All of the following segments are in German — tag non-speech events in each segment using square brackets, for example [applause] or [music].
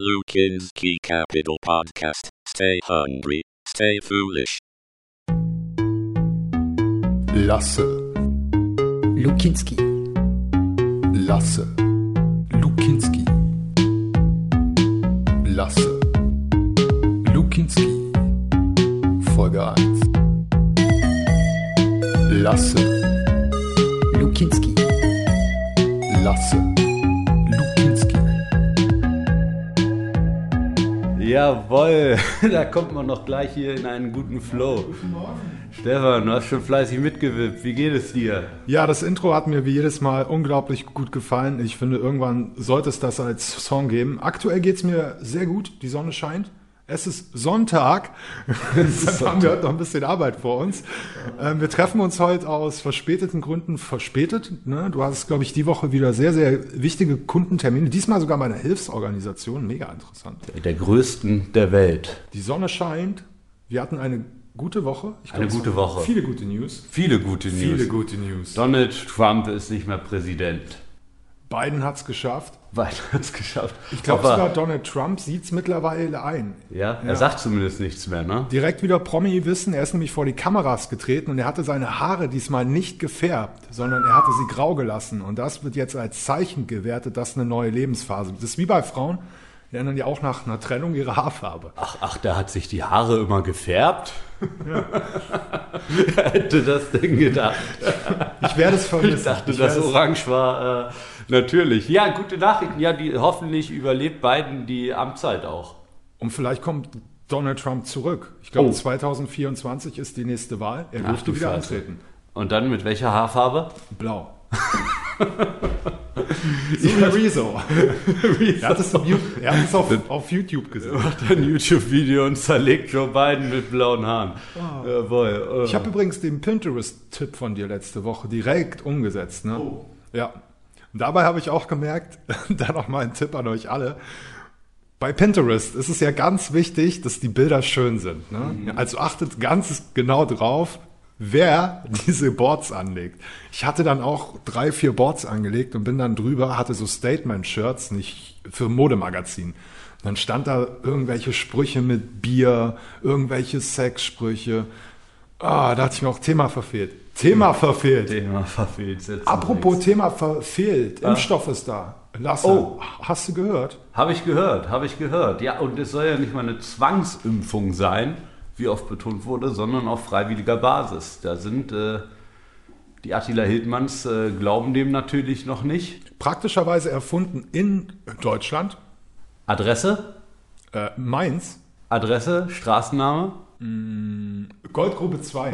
Lukinski Capital Podcast. Stay hungry, stay foolish. Lasse, Lukinski. Lasse, Lukinski. Lasse, Lukinski. Folge 1. Lasse, Lukinski. Lasse, Jawohl, [laughs] da kommt man noch gleich hier in einen guten Flow. Stefan, du hast schon fleißig mitgewippt. Wie geht es dir? Ja, das Intro hat mir wie jedes Mal unglaublich gut gefallen. Ich finde, irgendwann sollte es das als Song geben. Aktuell geht's mir sehr gut. Die Sonne scheint. Es ist Sonntag. [laughs] Deshalb haben wir heute noch ein bisschen Arbeit vor uns. Ähm, wir treffen uns heute aus verspäteten Gründen verspätet. Ne? Du hast, glaube ich, die Woche wieder sehr, sehr wichtige Kundentermine. Diesmal sogar bei einer Hilfsorganisation. Mega interessant. Der größten der Welt. Die Sonne scheint. Wir hatten eine gute Woche. Ich Eine gute Woche. Viele gute News. Viele gute News. Viele gute News. Donald Trump ist nicht mehr Präsident. Biden hat's geschafft. Weiter hat es geschafft. Ich glaube sogar Donald Trump sieht's mittlerweile ein. Ja, er Ja. sagt zumindest nichts mehr, ne? Direkt wieder Promi-Wissen. Er ist nämlich vor die Kameras getreten und er hatte seine Haare diesmal nicht gefärbt, sondern er hatte sie grau gelassen. Und das wird jetzt als Zeichen gewertet, dass eine neue Lebensphase. Das ist wie bei Frauen. Die ändern ja auch nach einer Trennung ihre Haarfarbe. Ach, ach, der hat sich die Haare immer gefärbt? [laughs] Wer hätte das denn gedacht? Ich werde es vermissen. Ich dachte, Ich das es- Orange war äh, natürlich. Ja, gute Nachrichten. Ja, die hoffentlich überlebt Biden die Amtszeit auch. Und vielleicht kommt Donald Trump zurück. Ich glaube, Oh. 2024 ist die nächste Wahl. Er Ach, dürfte wieder Scheiße. antreten. Und dann mit welcher Haarfarbe? Blau. so wie Rezo. er hat es, auf YouTube- er hat es auf, auf YouTube gesehen. Macht ein YouTube-Video und zerlegt Joe Biden mit blauen Haaren. Jawohl. äh. Ich habe übrigens den Pinterest-Tipp von dir letzte Woche direkt umgesetzt. Ne? Oh. Ja. Und dabei habe ich auch gemerkt, [laughs] da noch mal ein Tipp an euch alle. Bei Pinterest ist es ja ganz wichtig, dass die Bilder schön sind. Ne? Mhm. Also achtet ganz genau drauf, wer [laughs] diese Boards anlegt. Ich hatte dann auch drei, vier Boards angelegt und bin dann drüber, hatte so Statement-Shirts, nicht für Modemagazin. Dann stand da irgendwelche Sprüche mit Bier, irgendwelche Sexsprüche. Ah, da hatte ich mir auch Thema verfehlt. Thema verfehlt. Thema verfehlt. Apropos nichts. Thema verfehlt. Impfstoff ist da. Lasse, Oh. hast du gehört? Habe ich gehört, habe ich gehört. Ja, und es soll ja nicht mal eine Zwangsimpfung sein, wie oft betont wurde, sondern auf freiwilliger Basis. Da sind äh, die Attila Hildmanns äh, glauben dem natürlich noch nicht. Praktischerweise erfunden in Deutschland. Adresse? Äh, Mainz. Adresse? Straßenname? Goldgrube 2.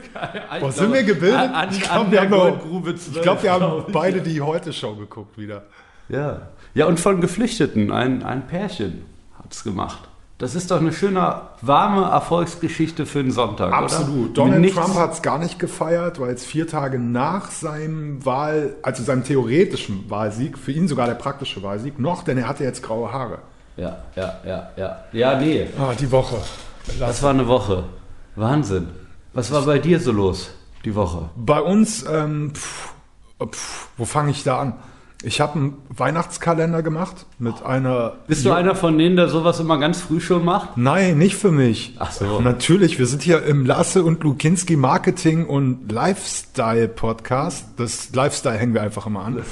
[laughs] Boah, sind wir gebildet? An, Ich glaub, an wir der haben noch- Goldgrube 12, Ich glaube, wir haben glaub ich. beide die Heute-Show geguckt wieder. Ja. ja, und von Geflüchteten, ein, ein Pärchen hat es gemacht. Das ist doch eine schöne, warme Erfolgsgeschichte für einen Sonntag, Absolut. oder? Donald Nichts- Trump hat es gar nicht gefeiert, weil es vier Tage nach seinem Wahl, also seinem theoretischen Wahlsieg, für ihn sogar der praktische Wahlsieg, noch, denn er hatte jetzt graue Haare. Ja, ja, ja, ja. Ja, nee, Ah, die Woche. Das war eine Woche. Wahnsinn. Was war bei dir so los die Woche? Bei uns, ähm, pf, pf, wo fange ich da an? Ich habe einen Weihnachtskalender gemacht mit einer. Bist du einer von denen, der sowas immer ganz früh schon macht? Nein, nicht für mich. Ach so. Natürlich, wir sind hier im Lasse und Lukinski Marketing und Lifestyle Podcast. Das Lifestyle hängen wir einfach immer an.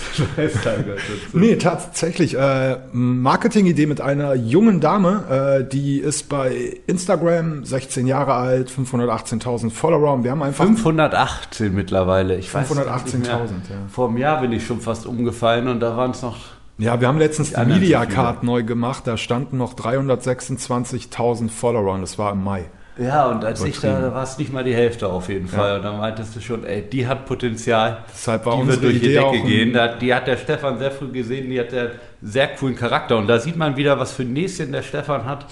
Nee, tatsächlich. Äh, Marketingidee mit einer jungen Dame, äh, die ist bei Instagram 16 Jahre alt, 518.000 Follower und wir haben einfach 518 mittlerweile. Ich weiß 518.000, nicht mehr. ja. Vor einem Jahr bin ich schon fast umgefallen und da waren es noch. Ja, wir haben letztens die Media. Card neu gemacht. Da standen noch 326.000 Follower und das war im Mai. Ja, und als ich da, da war es nicht mal die Hälfte auf jeden Fall. Und dann meintest du schon, ey, die hat Potenzial. Deshalb war die wird durch die Idee auch Decke gehen. Da, die hat der Stefan sehr früh gesehen, die hat der sehr coolen Charakter. Und da sieht man wieder, was für ein Näschen der Stefan hat.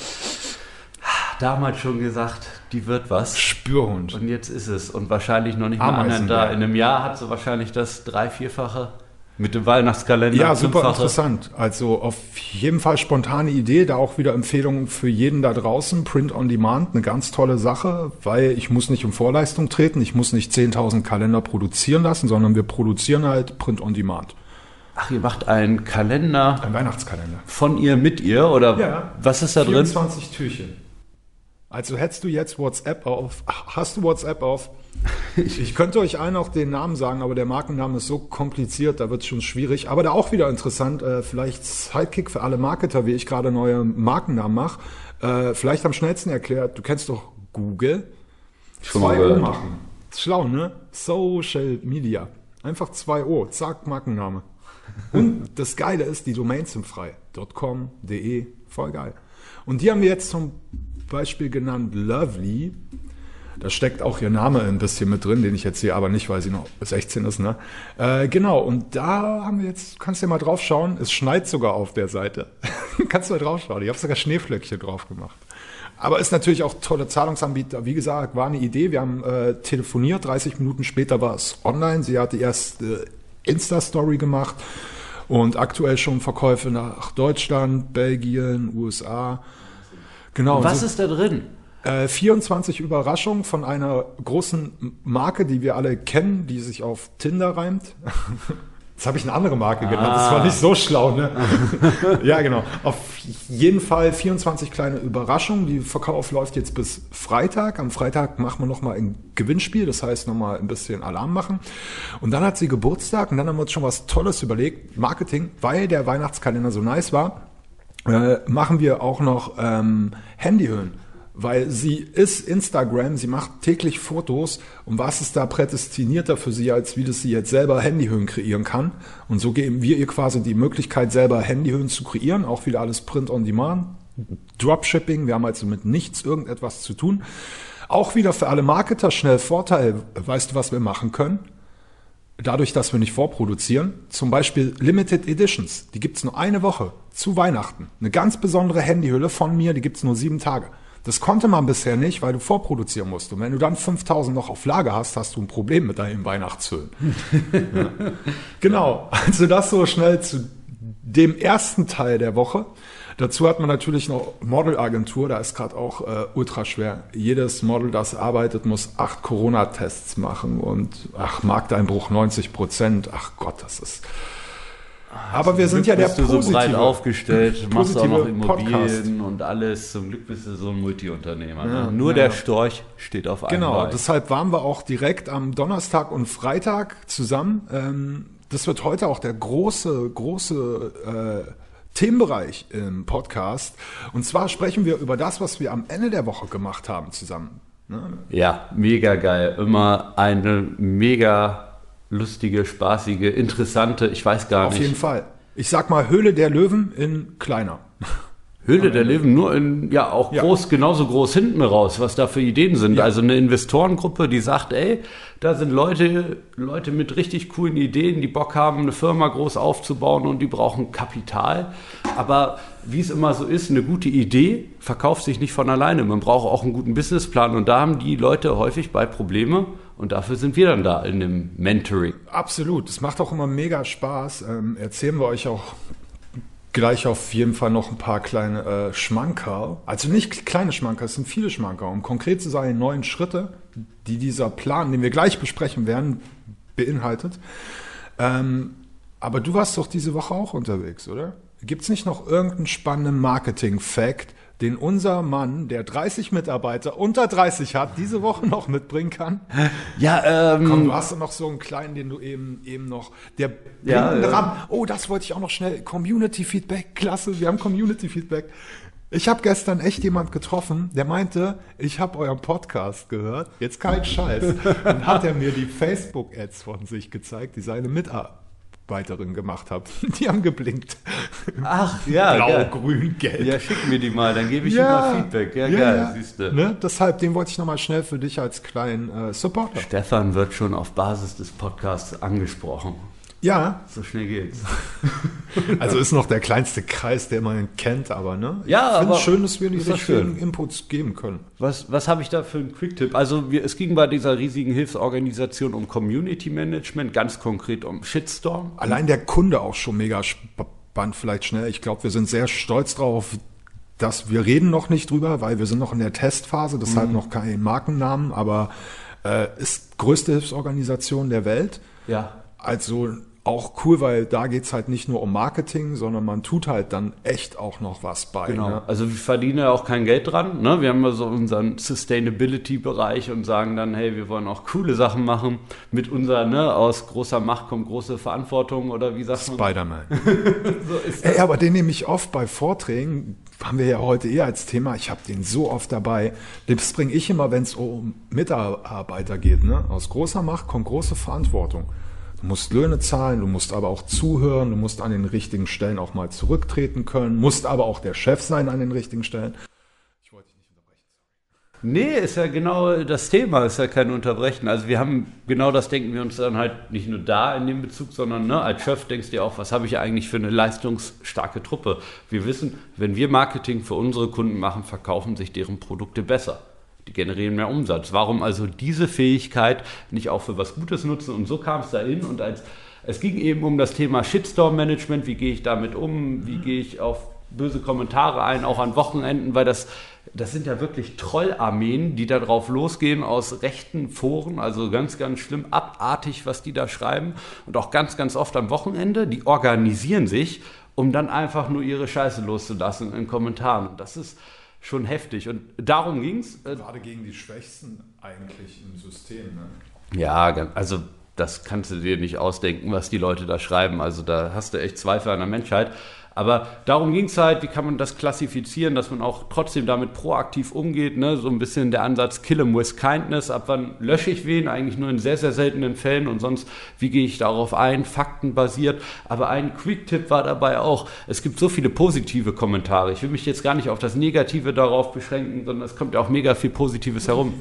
Damals schon gesagt, die wird was. Spürhund. Und jetzt ist es. Und wahrscheinlich noch nicht mal anderen da. ja. In einem Jahr hat sie wahrscheinlich das drei-, vierfache mit dem Weihnachtskalender. Ja, super interessant. Also auf jeden Fall spontane Idee, da auch wieder Empfehlungen für jeden da draußen. Print on Demand, eine ganz tolle Sache, weil ich muss nicht in Vorleistung treten, ich muss nicht 10.000 Kalender produzieren lassen, sondern wir produzieren halt Print on Demand. Ach, ihr macht einen Kalender Ein Weihnachtskalender. von ihr mit ihr oder Ja. was ist da drin? 24 Türchen. Also hättest du jetzt WhatsApp auf, hast du WhatsApp auf? [laughs] Ich könnte euch allen auch den Namen sagen, aber der Markenname ist so kompliziert, da wird es schon schwierig. Aber da auch wieder interessant, äh, vielleicht Sidekick für alle Marketer, wie ich gerade neue Markennamen mache. Äh, vielleicht am schnellsten erklärt, du kennst doch Google. Schon mal 2 O machen. Schlau, ne? Social Media. Einfach 2 O, zack, Markenname. Und [laughs] das Geile ist, die Domains sind frei. .com, .de, voll geil. Und die haben wir jetzt zum Beispiel genannt Lovely. Da steckt auch ihr Name ein bisschen mit drin, den ich jetzt hier aber nicht, weil sie noch 16 ist. Ne? Äh, genau, und da haben wir jetzt, kannst du ja mal drauf schauen, es schneit sogar auf der Seite. [laughs] kannst du mal drauf schauen, ich habe sogar Schneeflöckchen drauf gemacht. Aber ist natürlich auch tolle Zahlungsanbieter. Wie gesagt, war eine Idee. Wir haben äh, telefoniert. 30 Minuten später war es online. Sie hat die erste Insta-Story gemacht und aktuell schon Verkäufe nach Deutschland, Belgien, USA. Genau. Was so- ist da drin? äh, 24 Überraschungen von einer großen Marke, die wir alle kennen, die sich auf Tinder reimt. [laughs] Jetzt habe ich eine andere Marke genannt. Das war nicht so schlau, ne? [laughs] ja, genau. Auf jeden Fall 24 kleine Überraschungen. Die Verkauf läuft jetzt bis Freitag. Am Freitag machen wir nochmal ein Gewinnspiel. Das heißt, nochmal ein bisschen Alarm machen. Und dann hat sie Geburtstag und dann haben wir uns schon was Tolles überlegt. Marketing, weil der Weihnachtskalender so nice war äh, machen wir auch noch ähm, Handyhöhen. Weil sie ist Instagram, sie macht täglich Fotos und was ist da prädestinierter für sie, als wie das sie jetzt selber Handyhöhen kreieren kann. Und so geben wir ihr quasi die Möglichkeit, selber Handyhöhen zu kreieren, auch wieder alles Print on Demand, Dropshipping, wir haben also mit nichts irgendetwas zu tun. Auch wieder für alle Marketer schnell Vorteil, weißt du, was wir machen können? Dadurch, dass wir nicht vorproduzieren, zum Beispiel Limited Editions, die gibt's nur eine Woche zu Weihnachten. Eine ganz besondere Handyhülle von mir, die gibt's nur sieben Tage. Das konnte man bisher nicht, weil du vorproduzieren musst. Und wenn du dann 5000 noch auf Lager hast, hast du ein Problem mit deinen Weihnachtshüllen. [laughs] ja. Genau, also das so schnell zu dem ersten Teil der Woche. Dazu hat man natürlich noch Modelagentur, da ist gerade auch äh, ultra schwer. Jedes Model, das arbeitet, muss acht Corona-Tests machen und ach, Markteinbruch 90 Prozent. Ach Gott, das ist. Aber wir sind ja der bist du so breit positive, aufgestellt, machst auch noch positive Podcast. Immobilien und alles. Zum Glück bist du so ein Multiunternehmer. Ja, ne? Nur ja, der. Storch steht auf einem Genau, Bein. deshalb waren wir auch direkt am Donnerstag und Freitag zusammen. Ähm, das wird heute auch der große, große äh, Themenbereich im Podcast. Und zwar sprechen wir über das, was wir am Ende der Woche gemacht haben zusammen. Ne? Ja, mega geil. Immer eine mega lustige, spaßige, interessante, ich weiß gar Auf nicht. jeden Fall. Ich sag mal Höhle der Löwen in kleiner. Höhle der Löwen nur in, ja, auch Ja. groß, genauso groß hinten raus, was da für Ideen sind. Also eine Investorengruppe, die sagt, ey, da sind Leute, Leute mit richtig coolen Ideen, die Bock haben, eine Firma groß aufzubauen und die brauchen Kapital. Aber wie es immer so ist, eine gute Idee verkauft sich nicht von alleine. Man braucht auch einen guten Businessplan und da haben die Leute häufig bei Probleme und dafür sind wir dann da in dem Mentoring. Absolut. Es macht auch immer mega Spaß. Ähm, erzählen wir euch auch gleich auf jeden Fall noch ein paar kleine äh, Schmankerl. Also nicht kleine Schmankerl, es sind viele Schmankerl. Um konkret zu sein, neun Schritte, die dieser Plan, den wir gleich besprechen werden, beinhaltet. Ähm, aber du warst doch diese Woche auch unterwegs, oder? Gibt es nicht noch irgendeinen spannenden Marketing-Fact, den unser Mann, der 30 Mitarbeiter unter 30 hat, diese Woche noch mitbringen kann? Ja, ähm, Komm, du hast noch so einen kleinen, den du eben, eben noch. Der Ja, ja. Rahmen. Oh, das wollte ich auch noch schnell. Community Feedback, klasse. Wir haben Community Feedback. Ich habe gestern echt jemand getroffen, der meinte, ich habe euren Podcast gehört. Jetzt kein Scheiß. Dann hat er mir die Facebook-Ads von sich gezeigt, die seine Mitarbeiterin gemacht hat. [laughs] Die haben geblinkt. ach, ja, Blau, geil. grün, gelb. Ja, schick mir die mal, dann gebe ich dir mal Feedback. Ja, geil, siehst du. Ne? Deshalb, den wollte ich nochmal schnell für dich als kleinen äh, Supporter. Stefan wird schon auf Basis des Podcasts angesprochen. Ja, So schnell geht's. [laughs] Also ist noch der kleinste Kreis, der man kennt, aber ne? Ja, ich finde es schön, dass wir die ist doch richtigen schön. Inputs geben können. Was, was habe ich da für einen Quick-Tipp? Also wir, es ging bei dieser riesigen Hilfsorganisation um Community Management, ganz konkret um Shitstorm. Allein der Kunde auch schon mega spannend, vielleicht schnell. Ich glaube, wir sind sehr stolz drauf, dass wir reden noch nicht drüber, weil wir sind noch in der Testphase, deshalb Mhm. noch kein Markennamen, aber äh, ist größte Hilfsorganisation der Welt. Ja. Also auch cool, weil da geht's halt nicht nur um Marketing, sondern man tut halt dann echt auch noch was bei. Genau. Ne? Also wir verdienen ja auch kein Geld dran. Ne? Wir haben ja so unseren Sustainability-Bereich und sagen dann, hey, wir wollen auch coole Sachen machen. Mit unserer, ne, aus großer Macht kommt große Verantwortung oder wie sagt man? Spider-Man. [laughs] So Ey, aber den nehme ich oft bei Vorträgen, haben wir ja heute eher als Thema, ich habe den so oft dabei. Das bringe ich immer, wenn es um Mitarbeiter geht. Ne? Aus großer Macht kommt große Verantwortung. Du musst Löhne zahlen, du musst aber auch zuhören, du musst an den richtigen Stellen auch mal zurücktreten können, musst aber auch der Chef sein an den richtigen Stellen. Nee, ist ja genau das Thema, ist ja kein Unterbrechen. Also wir haben, genau das denken wir uns dann halt nicht nur da in dem Bezug, sondern ne, als Chef denkst du dir auch, was habe ich eigentlich für eine leistungsstarke Truppe? Wir wissen, wenn wir Marketing für unsere Kunden machen, verkaufen sich deren Produkte besser. Die generieren mehr Umsatz. Warum also diese Fähigkeit nicht auch für was Gutes nutzen? Und so kam es dahin und als es ging eben um das Thema Shitstorm-Management, wie gehe ich damit um, wie gehe ich auf böse Kommentare ein, auch an Wochenenden, weil das, das sind ja wirklich Trollarmeen, die da drauf losgehen aus rechten Foren, also ganz, ganz schlimm, abartig, was die da schreiben und auch ganz, ganz oft am Wochenende, die organisieren sich, um dann einfach nur ihre Scheiße loszulassen in Kommentaren. Und das ist schon heftig und darum ging es. Gerade gegen die Schwächsten eigentlich im System. Ne? Ja, also das kannst du dir nicht ausdenken, was die Leute da schreiben. Also da hast du echt Zweifel an der Menschheit. Aber darum ging es halt, wie kann man das klassifizieren, dass man auch trotzdem damit proaktiv umgeht. Ne? So ein bisschen der Ansatz Kill 'em with Kindness. Ab wann lösche ich wen? Eigentlich nur in sehr, sehr seltenen Fällen. Und sonst, wie gehe ich darauf ein? Faktenbasiert. Aber ein Quick-Tipp war dabei auch, es gibt so viele positive Kommentare. Ich will mich jetzt gar nicht auf das Negative darauf beschränken, sondern es kommt ja auch mega viel Positives herum.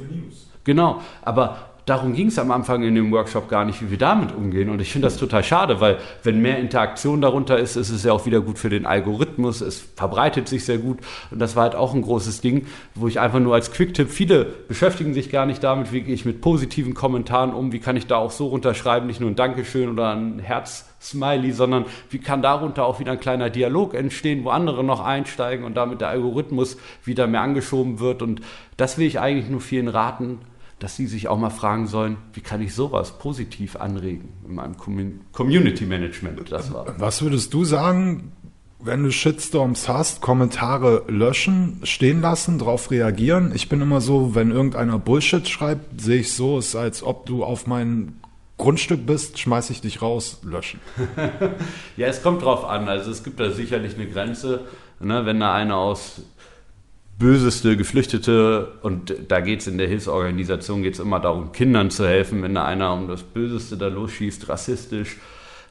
Genau, aber darum ging es am Anfang in dem Workshop gar nicht, wie wir damit umgehen. Und ich finde das total schade, weil wenn mehr Interaktion darunter ist, ist es ja auch wieder gut für den Algorithmus. Es verbreitet sich sehr gut. Und das war halt auch ein großes Ding, wo ich einfach nur als Quick-Tipp, viele beschäftigen sich gar nicht damit, wie gehe ich mit positiven Kommentaren um, wie kann ich da auch so runterschreiben, nicht nur ein Dankeschön oder ein Herz. Smiley, sondern wie kann darunter auch wieder ein kleiner Dialog entstehen, wo andere noch einsteigen und damit der Algorithmus wieder mehr angeschoben wird. Und das will ich eigentlich nur vielen raten, dass sie sich auch mal fragen sollen, wie kann ich sowas positiv anregen in meinem Commun- Community Management. Das war. Was würdest du sagen, wenn du Shitstorms hast, Kommentare löschen, stehen lassen, darauf reagieren? Ich bin immer so, wenn irgendeiner Bullshit schreibt, sehe ich so, es ist als ob du auf mein Grundstück bist, schmeiß ich dich raus, löschen. [laughs] Ja, es kommt drauf an. Also es gibt da sicherlich eine Grenze, ne, wenn da einer aus böseste Geflüchtete und da geht es in der Hilfsorganisation geht's immer darum, Kindern zu helfen, wenn da einer um das Böseste da losschießt, rassistisch,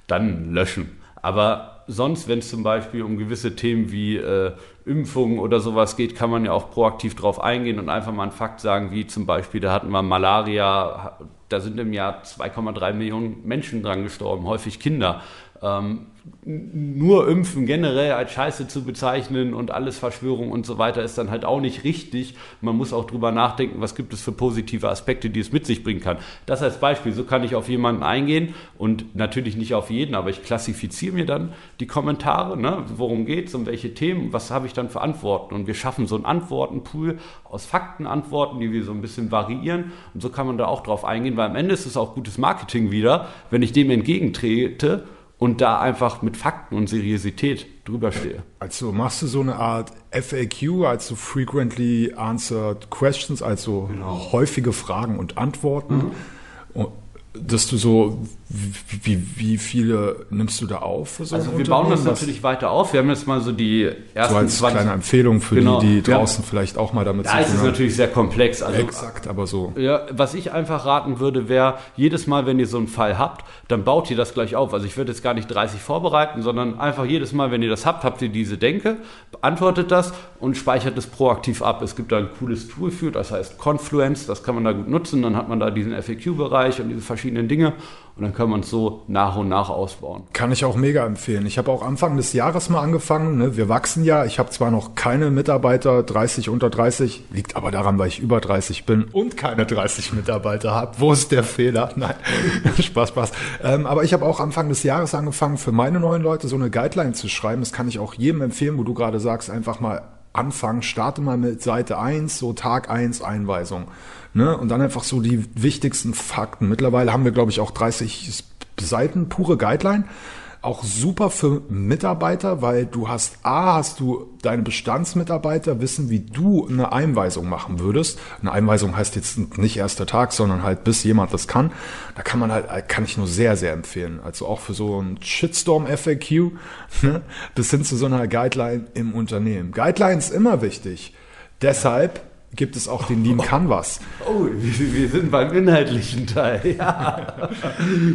dann löschen. Aber sonst, wenn es zum Beispiel um gewisse Themen wie äh, Impfungen oder sowas geht, kann man ja auch proaktiv drauf eingehen und einfach mal einen Fakt sagen, wie zum Beispiel, da hatten wir Malaria, da sind im Jahr 2,3 Millionen Menschen dran gestorben, häufig Kinder. Ähm, nur Impfen generell als Scheiße zu bezeichnen und alles Verschwörung und so weiter ist dann halt auch nicht richtig. Man muss auch drüber nachdenken, was gibt es für positive Aspekte, die es mit sich bringen kann. Das als Beispiel, so kann ich auf jemanden eingehen und natürlich nicht auf jeden, aber ich klassifiziere mir dann die Kommentare, ne? worum geht es, um welche Themen, was habe ich dann für Antworten und wir schaffen so einen Antwortenpool aus Faktenantworten, die wir so ein bisschen variieren und so kann man da auch drauf eingehen, weil am Ende ist es auch gutes Marketing wieder, wenn ich dem entgegentrete und da einfach mit Fakten und Seriosität drüber stehe. Also machst du so eine Art FAQ, also Frequently Answered Questions, also häufige Fragen und Antworten. Und dass du so, wie, wie, viele nimmst du da auf? So Also wir bauen das natürlich weiter auf. Wir haben jetzt mal so die ersten So als 20 kleine Empfehlung für Genau. die, die draußen vielleicht auch mal damit Da ist es haben. natürlich sehr komplex. Also Exakt, aber so. Ja, was ich einfach raten würde, wäre, jedes Mal, wenn ihr so einen Fall habt, dann baut ihr das gleich auf. Also ich würde jetzt gar nicht 30 vorbereiten, sondern einfach jedes Mal, wenn ihr das habt, habt ihr diese Denke, beantwortet das und speichert es proaktiv ab. Es gibt da ein cooles Tool für, das heißt Confluence, das kann man da gut nutzen. Dann hat man da diesen FAQ-Bereich und diese verschiedenen Dinge und dann kann man es so nach und nach ausbauen. Kann ich auch mega empfehlen. Ich habe auch Anfang des Jahres mal angefangen. Ne? Wir wachsen ja. Ich habe zwar noch keine Mitarbeiter, 30 unter 30, liegt aber daran, weil ich über 30 bin und keine 30 Mitarbeiter habe. Wo ist der Fehler? [laughs] Nein, [laughs] Spaß, Spaß. Ähm, aber ich habe auch Anfang des Jahres angefangen, für meine neuen Leute so eine Guideline zu schreiben. Das kann ich auch jedem empfehlen, wo du gerade sagst, einfach mal anfangen. Starte mal mit Seite 1, so Tag 1 Einweisung. Ne? Und dann einfach so die wichtigsten Fakten. Mittlerweile haben wir, glaube ich, auch 30 Seiten, pure Guideline. Auch super für Mitarbeiter, weil du hast A, hast du deine Bestandsmitarbeiter wissen, wie du eine Einweisung machen würdest. Eine Einweisung heißt jetzt nicht erster Tag, sondern halt bis jemand das kann. Da kann man halt, kann ich nur sehr, sehr empfehlen. Also auch für so ein Shitstorm FAQ, [laughs] ne, bis hin zu so einer Guideline im Unternehmen. Guideline ist immer wichtig. Deshalb gibt es auch den Lean Canvas. Oh, wir sind beim inhaltlichen Teil. [laughs] Ja.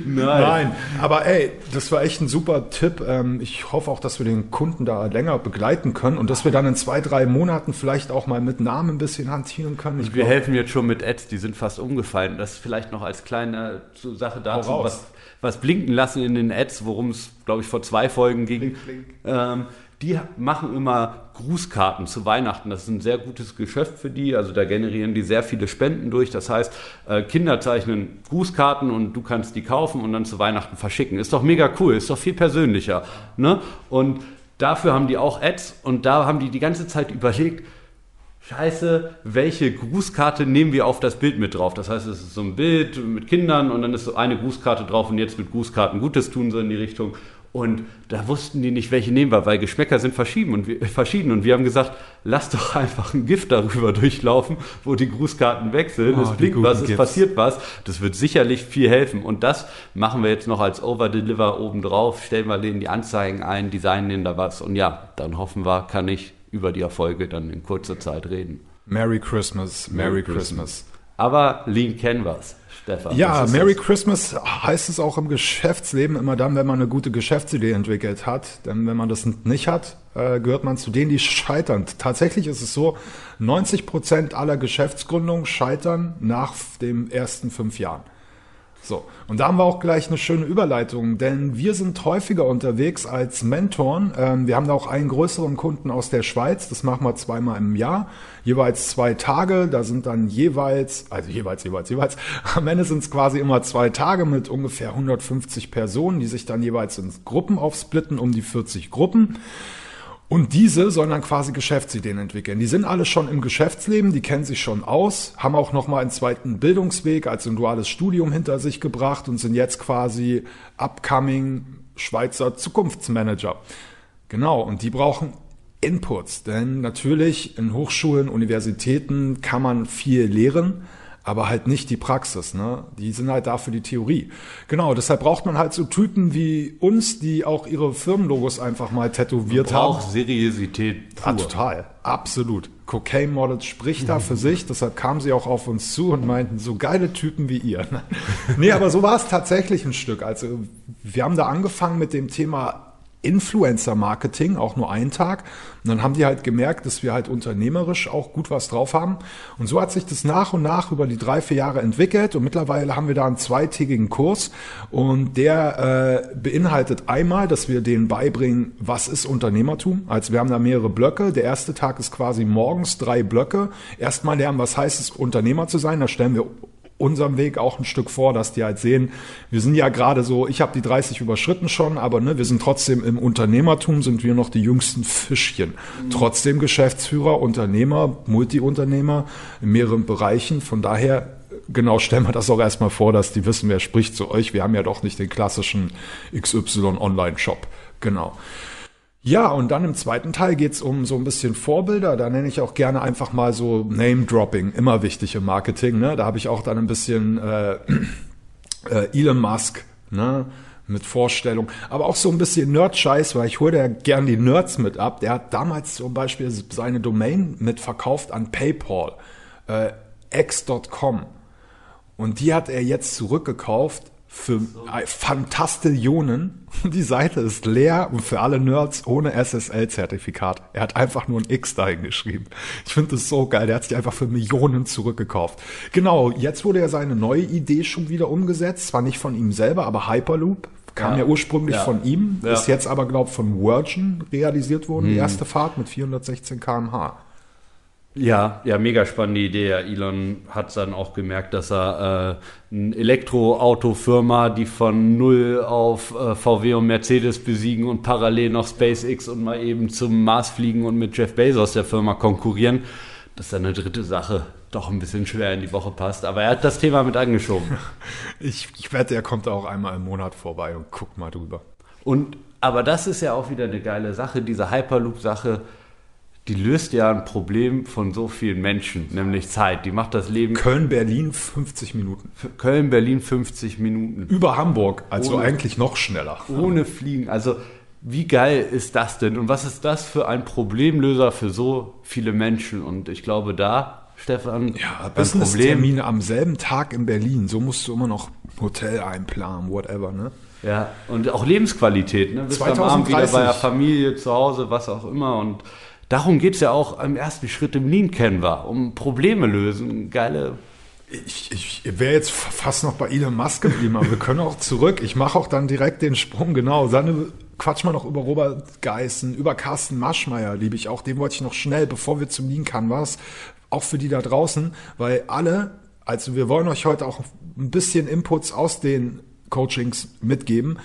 Nein. Nein, aber ey, das war echt ein super Tipp. Ähm, Ich hoffe auch, dass wir den Kunden da länger begleiten können und dass wir dann in zwei, drei Monaten vielleicht auch mal mit Namen ein bisschen hantieren können. Ich Wir glaub, helfen jetzt schon mit Ads, die sind fast umgefallen. Das vielleicht noch als kleine Sache dazu, was, was blinken lassen in den Ads, worum es, glaube ich, vor zwei Folgen ging. Blink, blink. Ähm, die machen immer Grußkarten zu Weihnachten. Das ist ein sehr gutes Geschäft für die. Also da generieren die sehr viele Spenden durch. Das heißt, äh, Kinder zeichnen Grußkarten und du kannst die kaufen und dann zu Weihnachten verschicken. Ist doch mega cool, ist doch viel persönlicher. Ne? Und dafür haben die auch Ads und da haben die die ganze Zeit überlegt, Scheiße, welche Grußkarte nehmen wir auf das Bild mit drauf? Das heißt, es ist so ein Bild mit Kindern und dann ist so eine Grußkarte drauf und jetzt mit Grußkarten Gutes tun, so in die Richtung. Und da wussten die nicht, welche nehmen wir, weil Geschmäcker sind verschieden und, wir, [laughs] verschieden. Und wir haben gesagt, lass doch einfach ein Gift darüber [laughs] durchlaufen, wo die Grußkarten wechseln. Oh, es blinkt was, es Gifts. passiert was. Das wird sicherlich viel helfen. Und das machen wir jetzt noch als Over-Deliver obendrauf. Stellen wir denen die Anzeigen ein, designen denen da was. Und ja, dann hoffen wir, kann ich über die Erfolge dann in kurzer Zeit reden. Merry Christmas, Merry, Merry Christmas. Aber Lean Canvas, Stefan. Ja, Merry das? Christmas heißt es auch im Geschäftsleben immer dann, wenn man eine gute Geschäftsidee entwickelt hat. Denn wenn man das nicht hat, äh, gehört man zu denen, die scheitern. Tatsächlich ist es so, 90 Prozent aller Geschäftsgründungen scheitern nach den ersten fünf Jahren. So, und da haben wir auch gleich eine schöne Überleitung, denn wir sind häufiger unterwegs als Mentoren. Ähm, wir haben da auch einen größeren Kunden aus der Schweiz, das machen wir zweimal im Jahr, jeweils zwei Tage, da sind dann jeweils, also jeweils, jeweils, jeweils, [laughs] am Ende sind es quasi immer zwei Tage mit ungefähr 150 Personen, die sich dann jeweils in Gruppen aufsplitten, um die 40 Gruppen. Und diese sollen dann quasi Geschäftsideen entwickeln. Die sind alle schon im Geschäftsleben, die kennen sich schon aus, haben auch nochmal einen zweiten Bildungsweg, also ein duales Studium hinter sich gebracht und sind jetzt quasi upcoming Schweizer Zukunftsmanager. Genau, und die brauchen Inputs, denn natürlich in Hochschulen, Universitäten kann man viel lehren, aber halt nicht die Praxis, ne? Die sind halt da für die Theorie. Genau, deshalb braucht man halt so Typen wie uns, die auch ihre Firmenlogos einfach mal tätowiert haben. Auch Seriosität Ah, pur. total, absolut. Cocaine Models spricht da für sich, deshalb kamen sie auch auf uns zu und meinten, so geile Typen wie ihr. [laughs] nee, aber so war es tatsächlich ein Stück. Also wir haben da angefangen mit dem Thema Influencer-Marketing, auch nur einen Tag. Und dann haben die halt gemerkt, dass wir halt unternehmerisch auch gut was drauf haben. Und so hat sich das nach und nach über die drei, vier Jahre entwickelt. Und mittlerweile haben wir da einen zweitägigen Kurs. Und der äh, beinhaltet einmal, dass wir denen beibringen, was ist Unternehmertum. Also wir haben da mehrere Blöcke. Der erste Tag ist quasi morgens drei Blöcke. Erstmal lernen, was heißt es, Unternehmer zu sein. Da stellen wir unserem Weg auch ein Stück vor, dass die halt sehen, wir sind ja gerade so, ich habe die 30 überschritten schon, aber ne, wir sind trotzdem im Unternehmertum, sind wir noch die jüngsten Fischchen. Trotzdem Geschäftsführer, Unternehmer, Multiunternehmer in mehreren Bereichen. Von daher, genau, stellen wir das auch erstmal vor, dass die wissen, wer spricht zu euch. Wir haben ja doch nicht den klassischen XY Online-Shop. Genau. Ja, und dann im zweiten Teil geht's um so ein bisschen Vorbilder. Da nenne ich auch gerne einfach mal so Name-Dropping, immer wichtig im Marketing. Ne? Da habe ich auch dann ein bisschen äh, [clears throat] äh, Elon Musk ne? mit Vorstellung, aber auch so ein bisschen Nerd-Scheiß, weil ich hole da gern die Nerds mit ab. Der hat damals zum Beispiel seine Domain mitverkauft an PayPal, äh, x.com. Und die hat er jetzt zurückgekauft für Fantastillionen. [laughs] Die Seite ist leer und für alle Nerds ohne SSL-Zertifikat. Er hat einfach nur ein X dahin geschrieben. Ich finde das so geil. Der hat sich einfach für Millionen zurückgekauft. Genau, jetzt wurde ja seine neue Idee schon wieder umgesetzt. Zwar nicht von ihm selber, aber Hyperloop. Kam ja, Ja. ursprünglich Ja. von ihm, Ja. ist jetzt aber, glaube von Virgin realisiert worden, die erste Fahrt mit 416 km/h. Ja, ja, mega spannende Idee. Ja, Elon hat dann auch gemerkt, dass er äh, eine Elektroautofirma, die von null auf äh, VW und Mercedes besiegen und parallel noch SpaceX und mal eben zum Mars fliegen und mit Jeff Bezos der Firma konkurrieren, dass da eine dritte Sache doch ein bisschen schwer in die Woche passt. Aber er hat das Thema mit angeschoben. [laughs] Ich, ich wette, er kommt auch einmal im Monat vorbei und guckt mal drüber. Und aber das ist ja auch wieder eine geile Sache, diese Hyperloop-Sache, die löst ja ein Problem von so vielen Menschen, nämlich Zeit. Die macht das Leben Köln-Berlin 50 Minuten. Köln, Berlin 50 Minuten. Über Hamburg, also Ohne- eigentlich noch schneller. Ohne Fliegen. Also wie geil ist das denn? Und was ist das für ein Problemlöser für so viele Menschen? Und ich glaube da, Stefan, Ja. Business-Termine am selben Tag in Berlin. So musst du immer noch Hotel einplanen, whatever, ne? Ja, und auch Lebensqualität. Ne? Bist am Abend wieder 2030. bei der Familie, zu Hause, was auch immer. Und darum geht es ja auch im ersten Schritt im Lean wir, um Probleme lösen. Geile. Ich, ich wäre jetzt fast noch bei Elon Musk geblieben, aber wir können auch zurück. Ich mache auch dann direkt den Sprung, genau. Dann quatsch mal noch über Robert Geißen, über Carsten Maschmeyer, liebe ich auch. Den wollte ich noch schnell, bevor wir zum Lean Canvas, auch für die da draußen, weil alle, also wir wollen euch heute auch ein bisschen Inputs aus den Coachings mitgeben.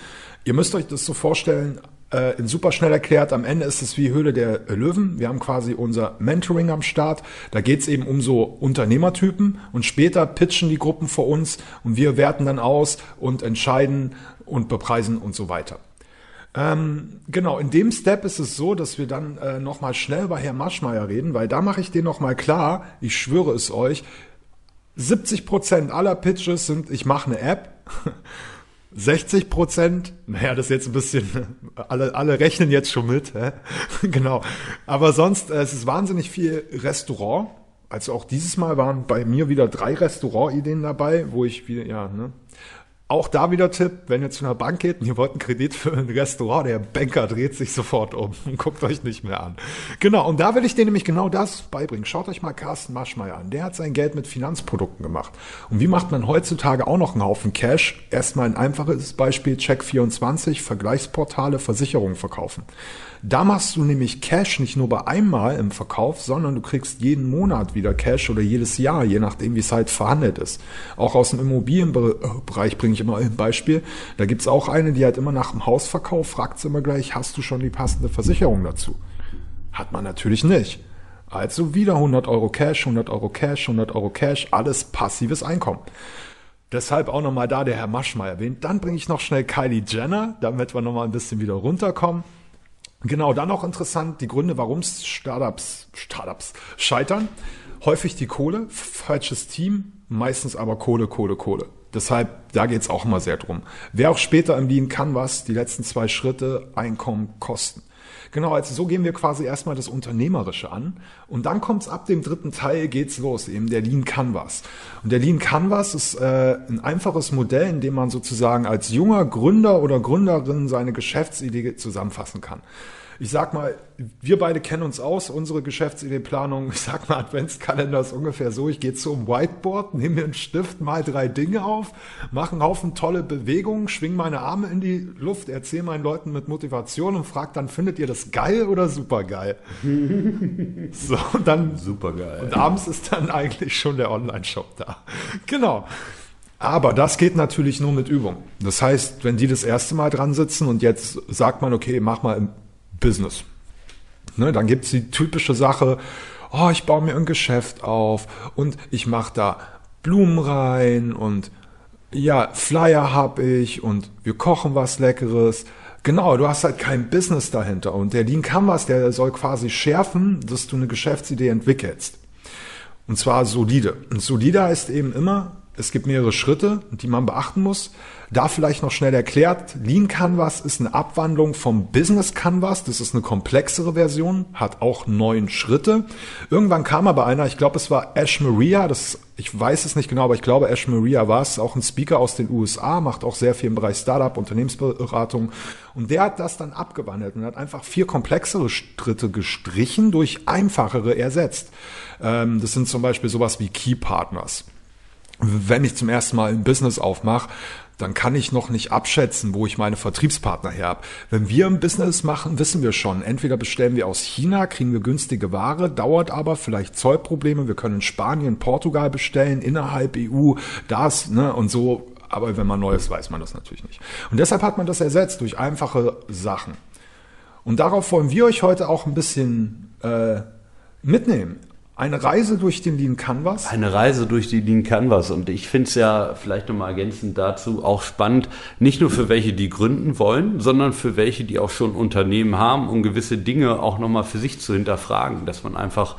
Ihr müsst euch das so vorstellen, äh, in super schnell erklärt, am Ende ist es wie Höhle der Löwen. Wir haben quasi unser Mentoring am Start. Da geht es eben um so Unternehmertypen und später pitchen die Gruppen vor uns und wir werten dann aus und entscheiden und bepreisen und so weiter. Ähm, genau, in dem Step ist es so, dass wir dann äh, nochmal schnell bei Herrn Maschmeyer reden, weil da mache ich den nochmal klar, ich schwöre es euch, 70% aller Pitches sind, ich mache eine App. [laughs] 60 Prozent, naja, das ist jetzt ein bisschen, alle, alle rechnen jetzt schon mit, hä? [laughs] genau. Aber sonst, äh, es ist wahnsinnig viel Restaurant. Also auch dieses Mal waren bei mir wieder drei Restaurantideen dabei, wo ich wieder, ja, ne. Auch da wieder Tipp, wenn ihr zu einer Bank geht und ihr wollt einen Kredit für ein Restaurant, der Banker dreht sich sofort um [laughs] und guckt euch nicht mehr an. Genau, und da will ich dir nämlich genau das beibringen. Schaut euch mal Carsten Maschmeyer an. Der hat sein Geld mit Finanzprodukten gemacht. Und wie macht man heutzutage auch noch einen Haufen Cash? Erstmal ein einfaches Beispiel, Check24, Vergleichsportale, Versicherungen verkaufen. Da machst du nämlich Cash nicht nur bei einmal im Verkauf, sondern du kriegst jeden Monat wieder Cash oder jedes Jahr, je nachdem, wie es halt verhandelt ist. Auch aus dem Immobilienbereich bringe ich immer ein Beispiel. Da gibt's auch eine, die halt immer nach dem Hausverkauf fragt sie immer gleich, hast du schon die passende Versicherung dazu? Hat man natürlich nicht. Also wieder 100 Euro Cash, 100 Euro Cash, 100 Euro Cash, alles passives Einkommen. Deshalb auch nochmal da der Herr Maschmeyer erwähnt. Dann bringe ich noch schnell Kylie Jenner, damit wir nochmal ein bisschen wieder runterkommen. Genau, dann noch interessant, die Gründe, warum Startups, Startups scheitern. Häufig die Kohle, falsches Team, meistens aber Kohle, Kohle, Kohle. Deshalb, da geht's auch immer sehr drum. Wer auch später im Lean kann was, die letzten zwei Schritte, Einkommen, Kosten. Genau, also so gehen wir quasi erstmal das Unternehmerische an. Und dann kommt's ab dem dritten Teil, geht's los, eben der Lean Canvas. Und der Lean Canvas ist äh, ein einfaches Modell, in dem man sozusagen als junger Gründer oder Gründerin seine Geschäftsidee zusammenfassen kann. Ich sag mal, wir beide kennen uns aus, unsere Geschäftsideeplanung, ich sag mal, Adventskalender ist ungefähr so, ich gehe zum Whiteboard, nehme mir einen Stift, mal drei Dinge auf, mache einen Haufen tolle Bewegungen, schwing meine Arme in die Luft, erzähle meinen Leuten mit Motivation und frage dann, findet ihr das geil oder super geil? [laughs] so, und dann Super geil. und abends ist dann eigentlich schon der Online-Shop da. Genau. Aber das geht natürlich nur mit Übung. Das heißt, wenn die das erste Mal dran sitzen und jetzt sagt man, okay, mach mal im Business. Ne, dann gibt's die typische Sache, oh, ich baue mir ein Geschäft auf und ich mache da Blumen rein und ja, Flyer hab ich und wir kochen was Leckeres. Genau, du hast halt kein Business dahinter. Und der Lean Canvas, der soll quasi schärfen, dass du eine Geschäftsidee entwickelst. Und zwar solide. Und solide heißt eben immer, es gibt mehrere Schritte, die man beachten muss. Da vielleicht noch schnell erklärt, Lean Canvas ist eine Abwandlung vom Business Canvas. Das ist eine komplexere Version, hat auch neun Schritte. Irgendwann kam aber einer, ich glaube, es war Ash Maria, das, ich weiß es nicht genau, aber ich glaube, Ash Maria war es, auch ein Speaker aus den USA, macht auch sehr viel im Bereich Startup, Unternehmensberatung. Und der hat das dann abgewandelt und hat einfach vier komplexere Schritte gestrichen, durch einfachere ersetzt. Ähm, das sind zum Beispiel sowas wie Key Partners wenn ich zum ersten Mal ein Business aufmache, dann kann ich noch nicht abschätzen, wo ich meine Vertriebspartner her habe. Wenn wir ein Business machen, wissen wir schon, entweder bestellen wir aus China, kriegen wir günstige Ware, dauert aber vielleicht Zollprobleme, wir können Spanien, Portugal bestellen, innerhalb EU, das, ne, und so. Aber wenn man Neues weiß man das natürlich nicht. Und deshalb hat man das ersetzt durch einfache Sachen. Und darauf wollen wir euch heute auch ein bisschen äh, mitnehmen. Eine Reise durch den Lean Canvas. Eine Reise durch die Lean Canvas. Und ich finde es ja vielleicht nochmal ergänzend dazu auch spannend, nicht nur für welche, die gründen wollen, sondern für welche, die auch schon Unternehmen haben, um gewisse Dinge auch nochmal für sich zu hinterfragen. Dass man einfach,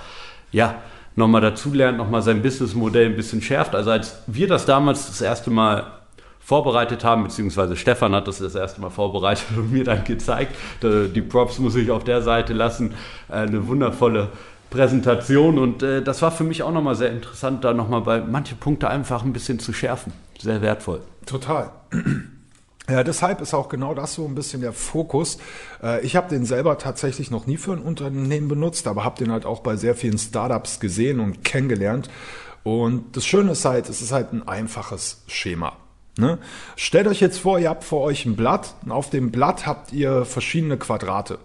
ja, nochmal dazulernt, nochmal sein Businessmodell ein bisschen schärft. Also als wir das damals das erste Mal vorbereitet haben, beziehungsweise Stefan hat das das erste Mal vorbereitet [laughs] und mir dann gezeigt. Die Props muss ich auf der Seite lassen. Eine wundervolle Präsentation und äh, das war für mich auch nochmal sehr interessant, da nochmal bei manche Punkte einfach ein bisschen zu schärfen. Sehr wertvoll. Total. Ja, deshalb ist auch genau das so ein bisschen der Fokus. Äh, ich habe den selber tatsächlich noch nie für ein Unternehmen benutzt, aber habe den halt auch bei sehr vielen Startups gesehen und kennengelernt. Und das Schöne ist halt, es ist halt ein einfaches Schema. Ne? Stellt euch jetzt vor, ihr habt vor euch ein Blatt und auf dem Blatt habt ihr verschiedene Quadrate.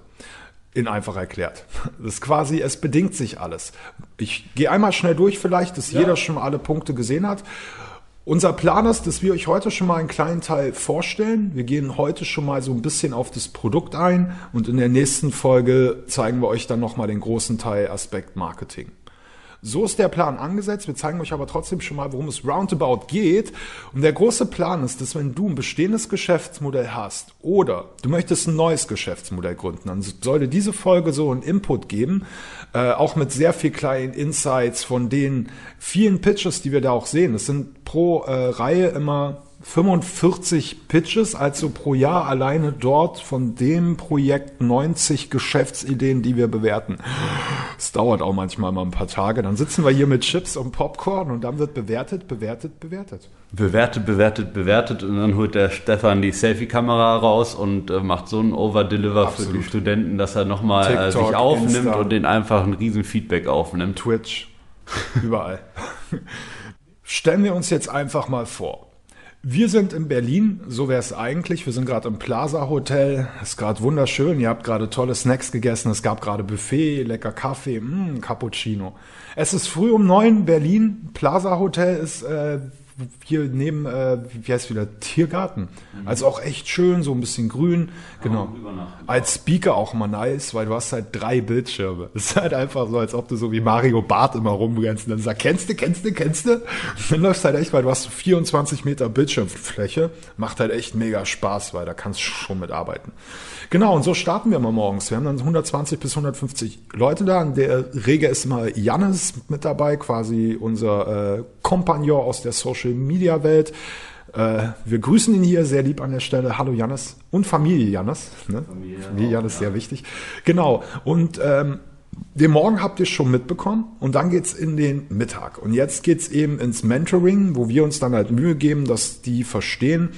In einfach erklärt. Das ist quasi, es bedingt sich alles. Ich gehe einmal schnell durch vielleicht, dass ja. jeder schon alle Punkte gesehen hat. Unser Plan ist, dass wir euch heute schon mal einen kleinen Teil vorstellen. Wir gehen heute schon mal so ein bisschen auf das Produkt ein und in der nächsten Folge zeigen wir euch dann nochmal den großen Teil Aspekt Marketing. So ist der Plan angesetzt. Wir zeigen euch aber trotzdem schon mal, worum es roundabout geht. Und der große Plan ist, dass wenn du ein bestehendes Geschäftsmodell hast oder du möchtest ein neues Geschäftsmodell gründen, dann sollte diese Folge so einen Input geben, äh, auch mit sehr viel kleinen Insights von den vielen Pitches, die wir da auch sehen. Es sind pro äh, Reihe immer 45 Pitches, also pro Jahr alleine dort von dem Projekt 90 Geschäftsideen, die wir bewerten. Es dauert auch manchmal mal ein paar Tage. Dann sitzen wir hier mit Chips und Popcorn und dann wird bewertet, bewertet, bewertet. Bewertet, bewertet, bewertet und dann holt der Stefan die Selfie-Kamera raus und äh, macht so einen Overdeliver für die Studenten, dass er nochmal äh, sich aufnimmt Insta. und den einfach ein riesen Feedback aufnimmt. Twitch, überall. Stellen wir uns jetzt einfach mal vor. Wir sind in Berlin, so wäre es eigentlich. Wir sind gerade im Plaza Hotel. Es ist gerade wunderschön. Ihr habt gerade tolle Snacks gegessen. Es gab gerade Buffet, lecker Kaffee, mh, mm, Cappuccino. Es ist früh um neun. Berlin Plaza Hotel ist äh, hier neben, äh, wie heißt wieder, Tiergarten. Mhm. Also auch echt schön, so ein bisschen grün. Genau. Als Speaker auch immer nice, weil du hast halt drei Bildschirme. Es ist halt einfach so, als ob du so wie Mario Bart immer rumrennst und dann sagst, kennst du, kennst du, kennst du? Dann läufst halt echt, weil du hast 24 Meter Bildschirmfläche. Macht halt echt mega Spaß, weil da kannst du schon mitarbeiten. Genau, und so starten wir mal morgens. Wir haben dann 120 bis 150 Leute da. In der Regel ist mal Jannis mit dabei, quasi unser äh, Kompagnon aus der Social Media Welt. Äh, wir grüßen ihn hier sehr lieb an der Stelle. Hallo Jannis und Familie Jannis. Ne? Familie, Familie Jannis, ja. sehr wichtig. Genau. Und ähm, den Morgen habt ihr schon mitbekommen und dann geht's in den Mittag. Und jetzt geht's eben ins Mentoring, wo wir uns dann halt Mühe geben, dass die verstehen,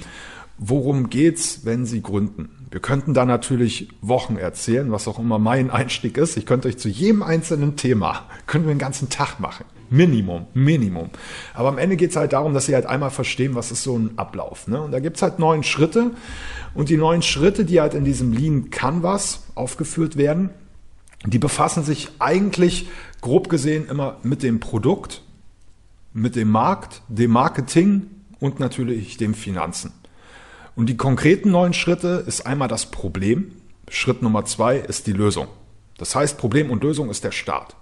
worum geht's, wenn sie gründen. Wir könnten da natürlich Wochen erzählen, was auch immer mein Einstieg ist. Ich könnte euch zu jedem einzelnen Thema, [laughs] können wir einen ganzen Tag machen. Minimum, Minimum. Aber am Ende geht es halt darum, dass sie halt einmal verstehen, was ist so ein Ablauf. Ne? Und da gibt es halt neun Schritte. Und die neun Schritte, die halt in diesem Lean Canvas aufgeführt werden, die befassen sich eigentlich grob gesehen immer mit dem Produkt, mit dem Markt, dem Marketing und natürlich dem Finanzen. Und die konkreten neun Schritte ist einmal das Problem. Schritt Nummer zwei ist die Lösung. Das heißt, Problem und Lösung ist der Start.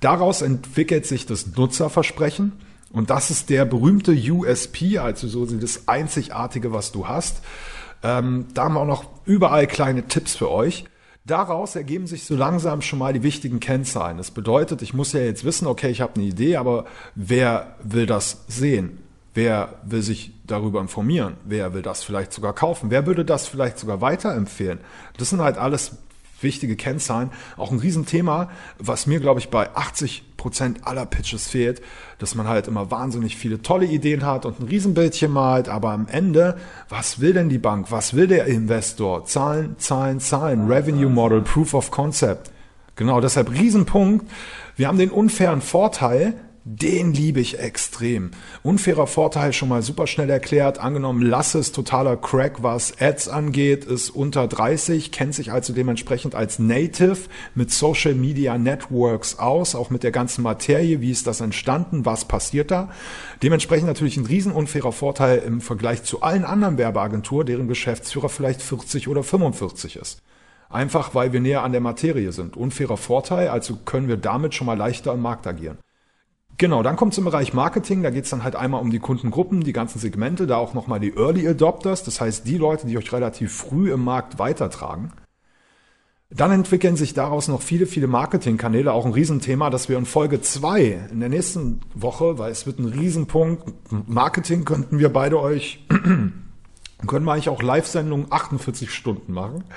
Daraus entwickelt sich das Nutzerversprechen und das ist der berühmte USP, also so das Einzigartige, was du hast. Ähm, da haben wir auch noch überall kleine Tipps für euch. Daraus ergeben sich so langsam schon mal die wichtigen Kennzahlen. Das bedeutet, ich muss ja jetzt wissen, okay, ich habe eine Idee, aber wer will das sehen? Wer will sich darüber informieren? Wer will das vielleicht sogar kaufen? Wer würde das vielleicht sogar weiterempfehlen? Das sind halt alles wichtige Kennzahlen. Auch ein Riesenthema, was mir, glaube ich, bei 80 Prozent aller Pitches fehlt, dass man halt immer wahnsinnig viele tolle Ideen hat und ein Riesenbildchen malt, aber am Ende, was will denn die Bank? Was will der Investor? Zahlen, Zahlen, Zahlen. Revenue Model, Proof of Concept. Genau, deshalb Riesenpunkt. Wir haben den unfairen Vorteil, den liebe ich extrem. Unfairer Vorteil schon mal super schnell erklärt. Angenommen, Lasse ist totaler Crack, was Ads angeht, ist unter 30, kennt sich also dementsprechend als Native mit Social Media Networks aus, auch mit der ganzen Materie. Wie ist das entstanden? Was passiert da? Dementsprechend natürlich ein riesen unfairer Vorteil im Vergleich zu allen anderen Werbeagenturen, deren Geschäftsführer vielleicht 40 oder 45 ist. Einfach weil wir näher an der Materie sind. Unfairer Vorteil, also können wir damit schon mal leichter im Markt agieren. Genau, dann kommt zum Bereich Marketing, da geht's dann halt einmal um die Kundengruppen, die ganzen Segmente, da auch nochmal die Early Adopters, das heißt die Leute, die euch relativ früh im Markt weitertragen. Dann entwickeln sich daraus noch viele, viele Marketingkanäle, auch ein Riesenthema, das wir in Folge zwei in der nächsten Woche, weil es wird ein Riesenpunkt, Marketing könnten wir beide euch, können wir eigentlich auch Live-Sendungen 48 Stunden machen. [laughs]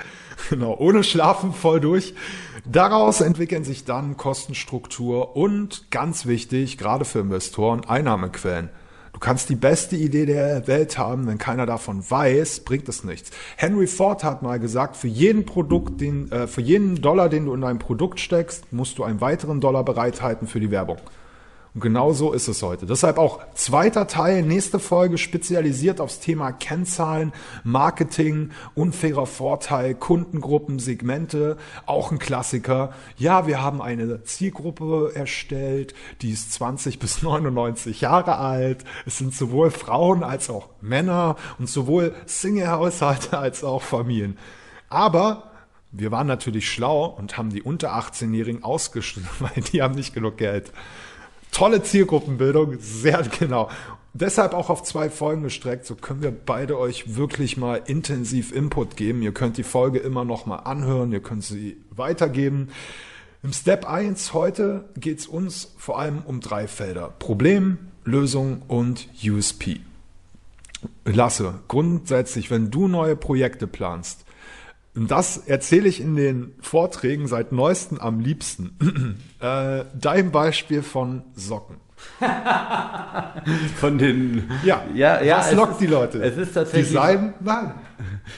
Genau, ohne Schlafen voll durch. Daraus entwickeln sich dann Kostenstruktur und ganz wichtig, gerade für Investoren, Einnahmequellen. Du kannst die beste Idee der Welt haben, wenn keiner davon weiß, bringt es nichts. Henry Ford hat mal gesagt, für jeden Produkt, den, äh, für jeden Dollar, den du in dein Produkt steckst, musst du einen weiteren Dollar bereithalten für die Werbung. Und genau so ist es heute. Deshalb auch zweiter Teil, nächste Folge spezialisiert aufs Thema Kennzahlen, Marketing, unfairer Vorteil, Kundengruppen, Segmente, auch ein Klassiker. Ja, wir haben eine Zielgruppe erstellt, die ist 20 bis 99 Jahre alt. Es sind sowohl Frauen als auch Männer und sowohl Single-Haushalte [laughs] als auch Familien. Aber wir waren natürlich schlau und haben die unter 18-Jährigen ausgeschlossen, [laughs] weil die haben nicht genug Geld. Tolle Zielgruppenbildung, sehr genau. Deshalb auch auf zwei Folgen gestreckt, so können wir beide euch wirklich mal intensiv Input geben. Ihr könnt die Folge immer noch mal anhören, ihr könnt sie weitergeben. Im Step 1 heute geht es uns vor allem um drei Felder. Problem, Lösung und USP. Lasse, grundsätzlich, wenn du neue Projekte planst, das erzähle ich in den Vorträgen seit neuestem am liebsten. [clears throat] äh, dein Beispiel von Socken. [laughs] Von den. Ja, ja, ja was es lockt ist- die Leute? Es ist tatsächlich. Design? Nein.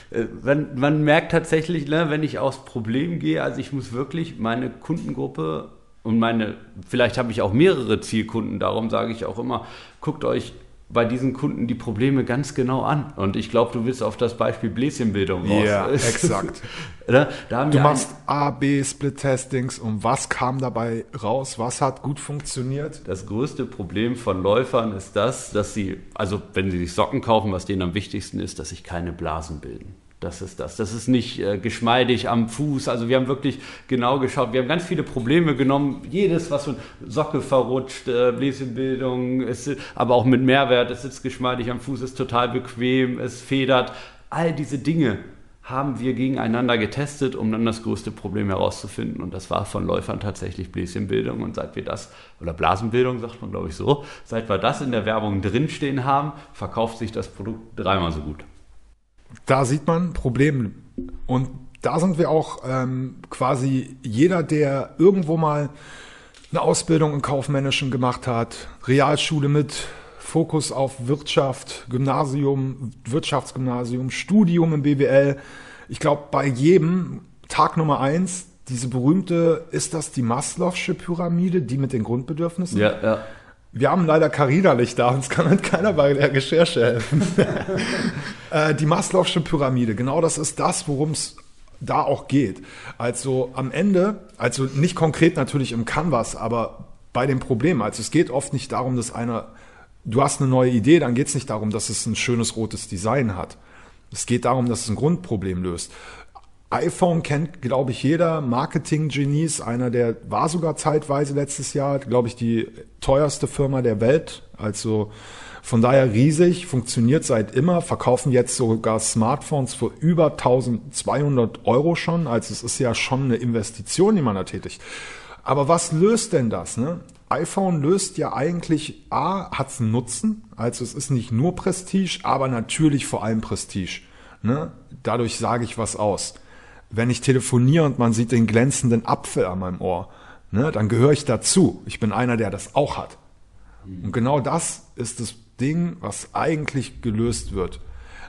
Äh, Man, man merkt tatsächlich, ne, wenn ich aufs Problem gehe, also ich muss wirklich meine Kundengruppe und meine, vielleicht habe ich auch mehrere Zielkunden, darum sage ich auch immer, guckt euch bei diesen Kunden die Probleme ganz genau an. Und ich glaube, du willst auf das Beispiel Bläschenbildung raus. Ja, [laughs] exakt. Ne, da haben Du wir machst A, B, Split-Testings und was kam dabei raus? Was hat gut funktioniert? Das größte Problem von Läufern ist das, dass sie, also wenn sie sich Socken kaufen, was denen am wichtigsten ist, dass sich keine Blasen bilden. Das ist das. Das ist nicht äh, geschmeidig am Fuß. Also wir haben wirklich genau geschaut. Wir haben ganz viele Probleme genommen. Jedes, was so Socke verrutscht, äh, Bläschenbildung, es, aber auch mit Mehrwert. Es sitzt geschmeidig am Fuß, ist total bequem, es federt. All diese Dinge haben wir gegeneinander getestet, um dann das größte Problem herauszufinden. Und das war von Läufern tatsächlich Bläschenbildung. Und seit wir das, oder Blasenbildung sagt man glaube ich so, seit wir das in der Werbung drinstehen haben, verkauft sich das Produkt dreimal so gut. Da sieht man Problem. Und da sind wir auch ähm, quasi jeder, der irgendwo mal eine Ausbildung im Kaufmännischen gemacht hat, Realschule mit Fokus auf Wirtschaft, Gymnasium, Wirtschaftsgymnasium, Studium im BWL. Ich glaube, bei jedem Tag Nummer eins, diese berühmte, ist das die Maslow'sche Pyramide, die mit den Grundbedürfnissen? Ja, ja. Wir haben leider Carina nicht da, uns kann halt keiner bei der Recherche helfen. [laughs] äh, die Maslow'sche Pyramide, genau das ist das, worum es da auch geht. Also am Ende, also nicht konkret natürlich im Canvas, aber bei dem Problem. Also es geht oft nicht darum, dass einer, du hast eine neue Idee, dann geht es nicht darum, dass es ein schönes rotes Design hat. Es geht darum, dass es ein Grundproblem löst. iPhone kennt, glaube ich, jeder. Marketing-Genies, einer der war sogar zeitweise letztes Jahr, glaube ich, die teuerste Firma der Welt. Also von daher riesig, funktioniert seit immer, verkaufen jetzt sogar Smartphones für über 1200 Euro schon. Also es ist ja schon eine Investition, die man da tätigt. Aber was löst denn das? Ne? iPhone löst ja eigentlich, A, hat's einen Nutzen, also es ist nicht nur Prestige, aber natürlich vor allem Prestige. Ne? Dadurch sage ich was aus. Wenn ich telefoniere und man sieht den glänzenden Apfel an meinem Ohr, ne, dann gehöre ich dazu. Ich bin einer, der das auch hat. Und genau das ist das Ding, was eigentlich gelöst wird.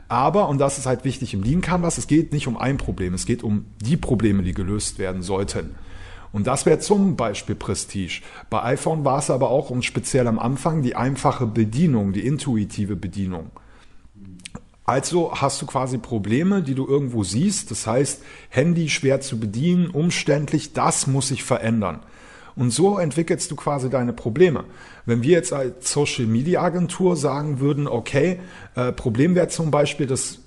Aber, und das ist halt wichtig im Lean Canvas, es geht nicht um ein Problem, es geht um die Probleme, die gelöst werden sollten. Und das wäre zum Beispiel Prestige. Bei iPhone war es aber auch, und speziell am Anfang, die einfache Bedienung, die intuitive Bedienung. Also hast du quasi Probleme, die du irgendwo siehst. Das heißt, Handy schwer zu bedienen, umständlich, das muss sich verändern. Und so entwickelst du quasi deine Probleme. Wenn wir jetzt als Social Media Agentur sagen würden, okay, äh, Problem wäre zum Beispiel, dass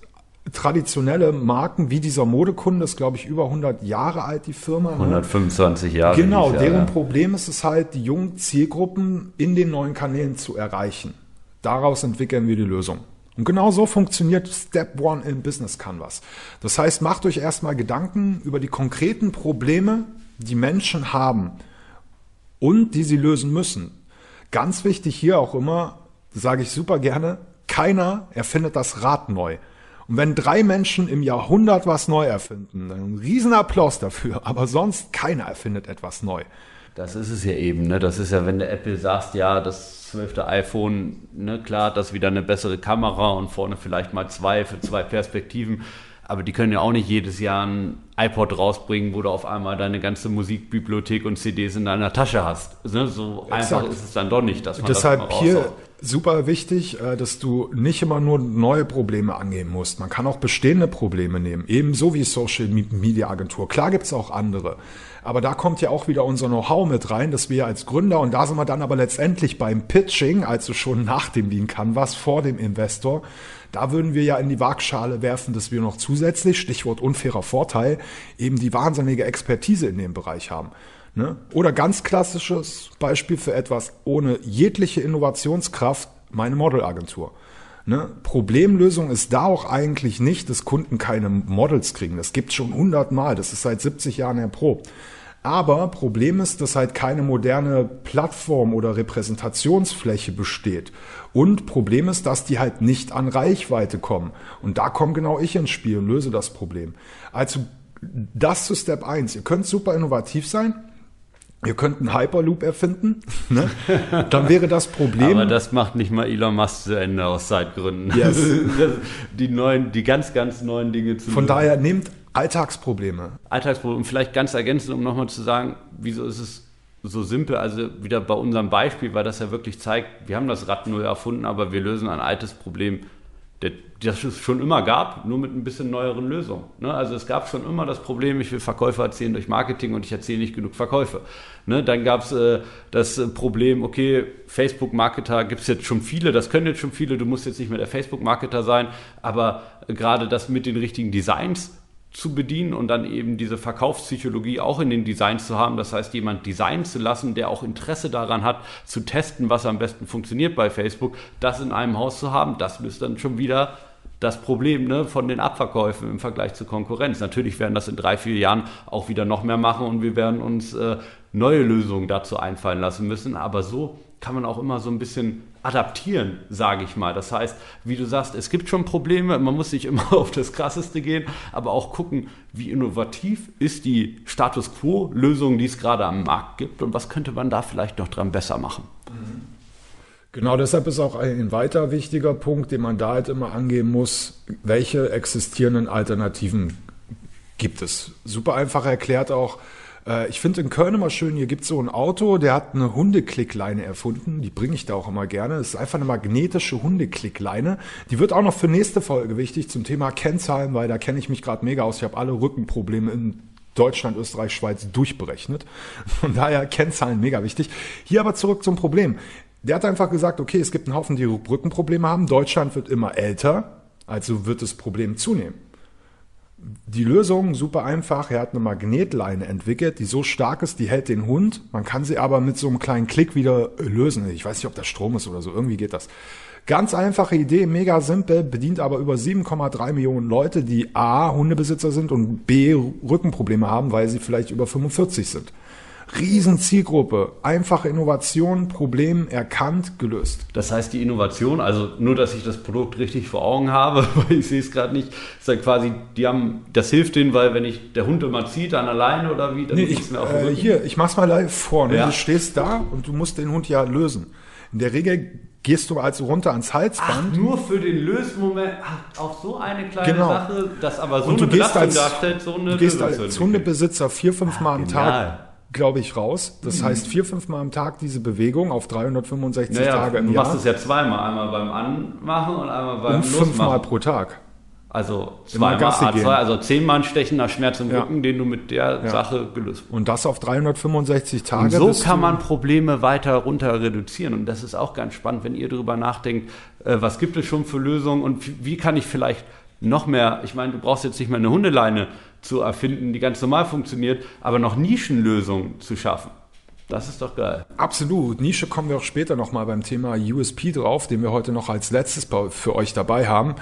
traditionelle Marken wie dieser Modekunde ist, glaube ich, über 100 Jahre alt, die Firma. ne? 125 Jahre. Genau, er, deren ja. Problem ist es halt, die jungen Zielgruppen in den neuen Kanälen zu erreichen. Daraus entwickeln wir die Lösung. Und genau so funktioniert Step One im Business Canvas. Das heißt, macht euch erstmal Gedanken über die konkreten Probleme, die Menschen haben und die sie lösen müssen. Ganz wichtig hier auch immer, sage ich super gerne, keiner erfindet das Rad neu. Und wenn drei Menschen im Jahrhundert was neu erfinden, dann ein Riesenapplaus dafür, [laughs] aber sonst keiner erfindet etwas neu. Das ist es ja eben, ne? Das ist ja, wenn der Apple sagt, ja, das zwölfte iPhone, ne, klar, das wieder eine bessere Kamera und vorne vielleicht mal zwei für zwei Perspektiven. Aber die können ja auch nicht jedes Jahr ein iPod rausbringen, wo du auf einmal deine ganze Musikbibliothek und CDs in deiner Tasche hast. Ne? So einfach Exakt. ist es dann doch nicht, dass man Deshalb das hier. Super wichtig, äh, dass du nicht immer nur neue Probleme angehen musst. Man kann auch bestehende Probleme nehmen, ebenso wie Social Media Agentur. Klar gibt's auch andere. Aber da kommt ja auch wieder unser Know-how mit rein, dass wir als Gründer, und da sind wir dann aber letztendlich beim Pitching, also schon nach dem Lean Canvas, vor dem Investor, da würden wir ja in die Waagschale werfen, dass wir noch zusätzlich, Stichwort unfairer Vorteil, eben die wahnsinnige Expertise in dem Bereich haben. Ne? Oder ganz klassisches Beispiel für etwas ohne jegliche Innovationskraft, meine Modelagentur. Ne? Problemlösung ist da auch eigentlich nicht, dass Kunden keine Models kriegen. Das gibt schon hundertmal. Das ist seit 70 Jahren erprobt. Aber Problem ist, dass halt keine moderne Plattform oder Repräsentationsfläche besteht. Und Problem ist, dass die halt nicht an Reichweite kommen. Und da komme genau ich ins Spiel und löse das Problem. Also das zu Step 1. Ihr könnt super innovativ sein. Ihr könnt einen Hyperloop erfinden. Ne? Dann wäre das Problem. Aber das macht nicht mal Elon Musk zu Ende aus Zeitgründen. Yes. [laughs] die neuen, die ganz, ganz neuen Dinge zu Von lösen. daher nehmt Alltagsprobleme. Alltagsproblem. Und vielleicht ganz ergänzend, um nochmal zu sagen, wieso ist es so simpel? Also wieder bei unserem Beispiel, weil das ja wirklich zeigt, wir haben das Rad neu erfunden, aber wir lösen ein altes Problem, das es schon immer gab, nur mit ein bisschen neueren Lösungen. Ne? Also es gab schon immer das Problem, ich will Verkäufe erzielen durch Marketing und ich erzähle nicht genug Verkäufe. Ne? Dann gab es äh, das äh, Problem, okay, Facebook-Marketer gibt es jetzt schon viele, das können jetzt schon viele, du musst jetzt nicht mehr der Facebook-Marketer sein, aber äh, gerade das mit den richtigen Designs zu bedienen und dann eben diese Verkaufspsychologie auch in den Designs zu haben. Das heißt, jemand designen zu lassen, der auch Interesse daran hat, zu testen, was am besten funktioniert bei Facebook, das in einem Haus zu haben, das löst dann schon wieder das Problem ne, von den Abverkäufen im Vergleich zur Konkurrenz. Natürlich werden das in drei, vier Jahren auch wieder noch mehr machen und wir werden uns äh, neue Lösungen dazu einfallen lassen müssen. Aber so kann man auch immer so ein bisschen adaptieren, sage ich mal. Das heißt, wie du sagst, es gibt schon Probleme, man muss nicht [laughs] immer auf das Krasseste gehen, aber auch gucken, wie innovativ ist die Status Quo-Lösung, die es gerade am Markt gibt und was könnte man da vielleicht noch dran besser machen. Genau deshalb ist auch ein weiter wichtiger Punkt, den man da halt immer angehen muss, welche existierenden Alternativen gibt es. Super einfach erklärt auch, äh, ich finde in Köln immer schön, hier gibt es so ein Auto, der hat eine Hundeklickleine erfunden, die bringe ich da auch immer gerne. Das ist einfach eine magnetische Hundeklickleine. Die wird auch noch für nächste Folge wichtig zum Thema Kennzahlen, weil da kenne ich mich gerade mega aus. Ich habe alle Rückenprobleme in Deutschland, Österreich, Schweiz durchberechnet. Von daher Kennzahlen mega wichtig. Hier aber zurück zum Problem. Der hat einfach gesagt, okay, es gibt einen Haufen, die Rückenprobleme haben. Deutschland wird immer älter, also wird das Problem zunehmen. Die Lösung super einfach. Er hat eine Magnetleine entwickelt, die so stark ist, die hält den Hund. Man kann sie aber mit so einem kleinen Klick wieder lösen. Ich weiß nicht, ob das Strom ist oder so. Irgendwie geht das. Ganz einfache Idee, mega simpel, bedient aber über 7,3 Millionen Leute, die A, Hundebesitzer sind und B, Rückenprobleme haben, weil sie vielleicht über 45 sind. Riesen Zielgruppe, einfache Innovation, Problem erkannt, gelöst. Das heißt, die Innovation, also nur, dass ich das Produkt richtig vor Augen habe, [laughs] weil ich sehe es gerade nicht, ist dann quasi, die haben, das hilft denen, weil wenn ich der Hund immer zieht, dann alleine oder wie, dann Nee, ich, mir auf äh, hier, ich mach's mal live vor. Ne? Ja. Du stehst da und du musst den Hund ja lösen. In der Regel gehst du also runter ans Ach, Halsband nur für den Lösmoment, ach, auch so eine kleine Genau. Sache, das aber so und eine du gehst Belastung als, darstellt, so eine du gehst als. Hundebesitzer vier, fünf Mal am. Tag, glaube ich, raus. Das heißt vier, fünf Mal am Tag diese Bewegung auf 365 Naja, Tage du im machst Jahr es ja zweimal, einmal beim Anmachen und einmal beim und fünfmal Losmachen. pro Tag. Also zweimal Gassi A2, gehen. also zehnmal ein stechender Schmerz im Ja. Rücken, den du mit der Sache gelöst hast. Und das auf 365 Tage. Und so kann du- man Probleme weiter runter reduzieren. Und das ist auch ganz spannend, wenn ihr darüber nachdenkt, äh, was gibt es schon für Lösungen und wie kann ich vielleicht noch mehr, ich meine, du brauchst jetzt nicht mehr eine Hundeleine zu erfinden, die ganz normal funktioniert, aber noch Nischenlösungen zu schaffen. Das ist doch geil. Absolut. Nische kommen wir auch später nochmal beim Thema USP drauf, den wir heute noch als letztes für euch dabei haben.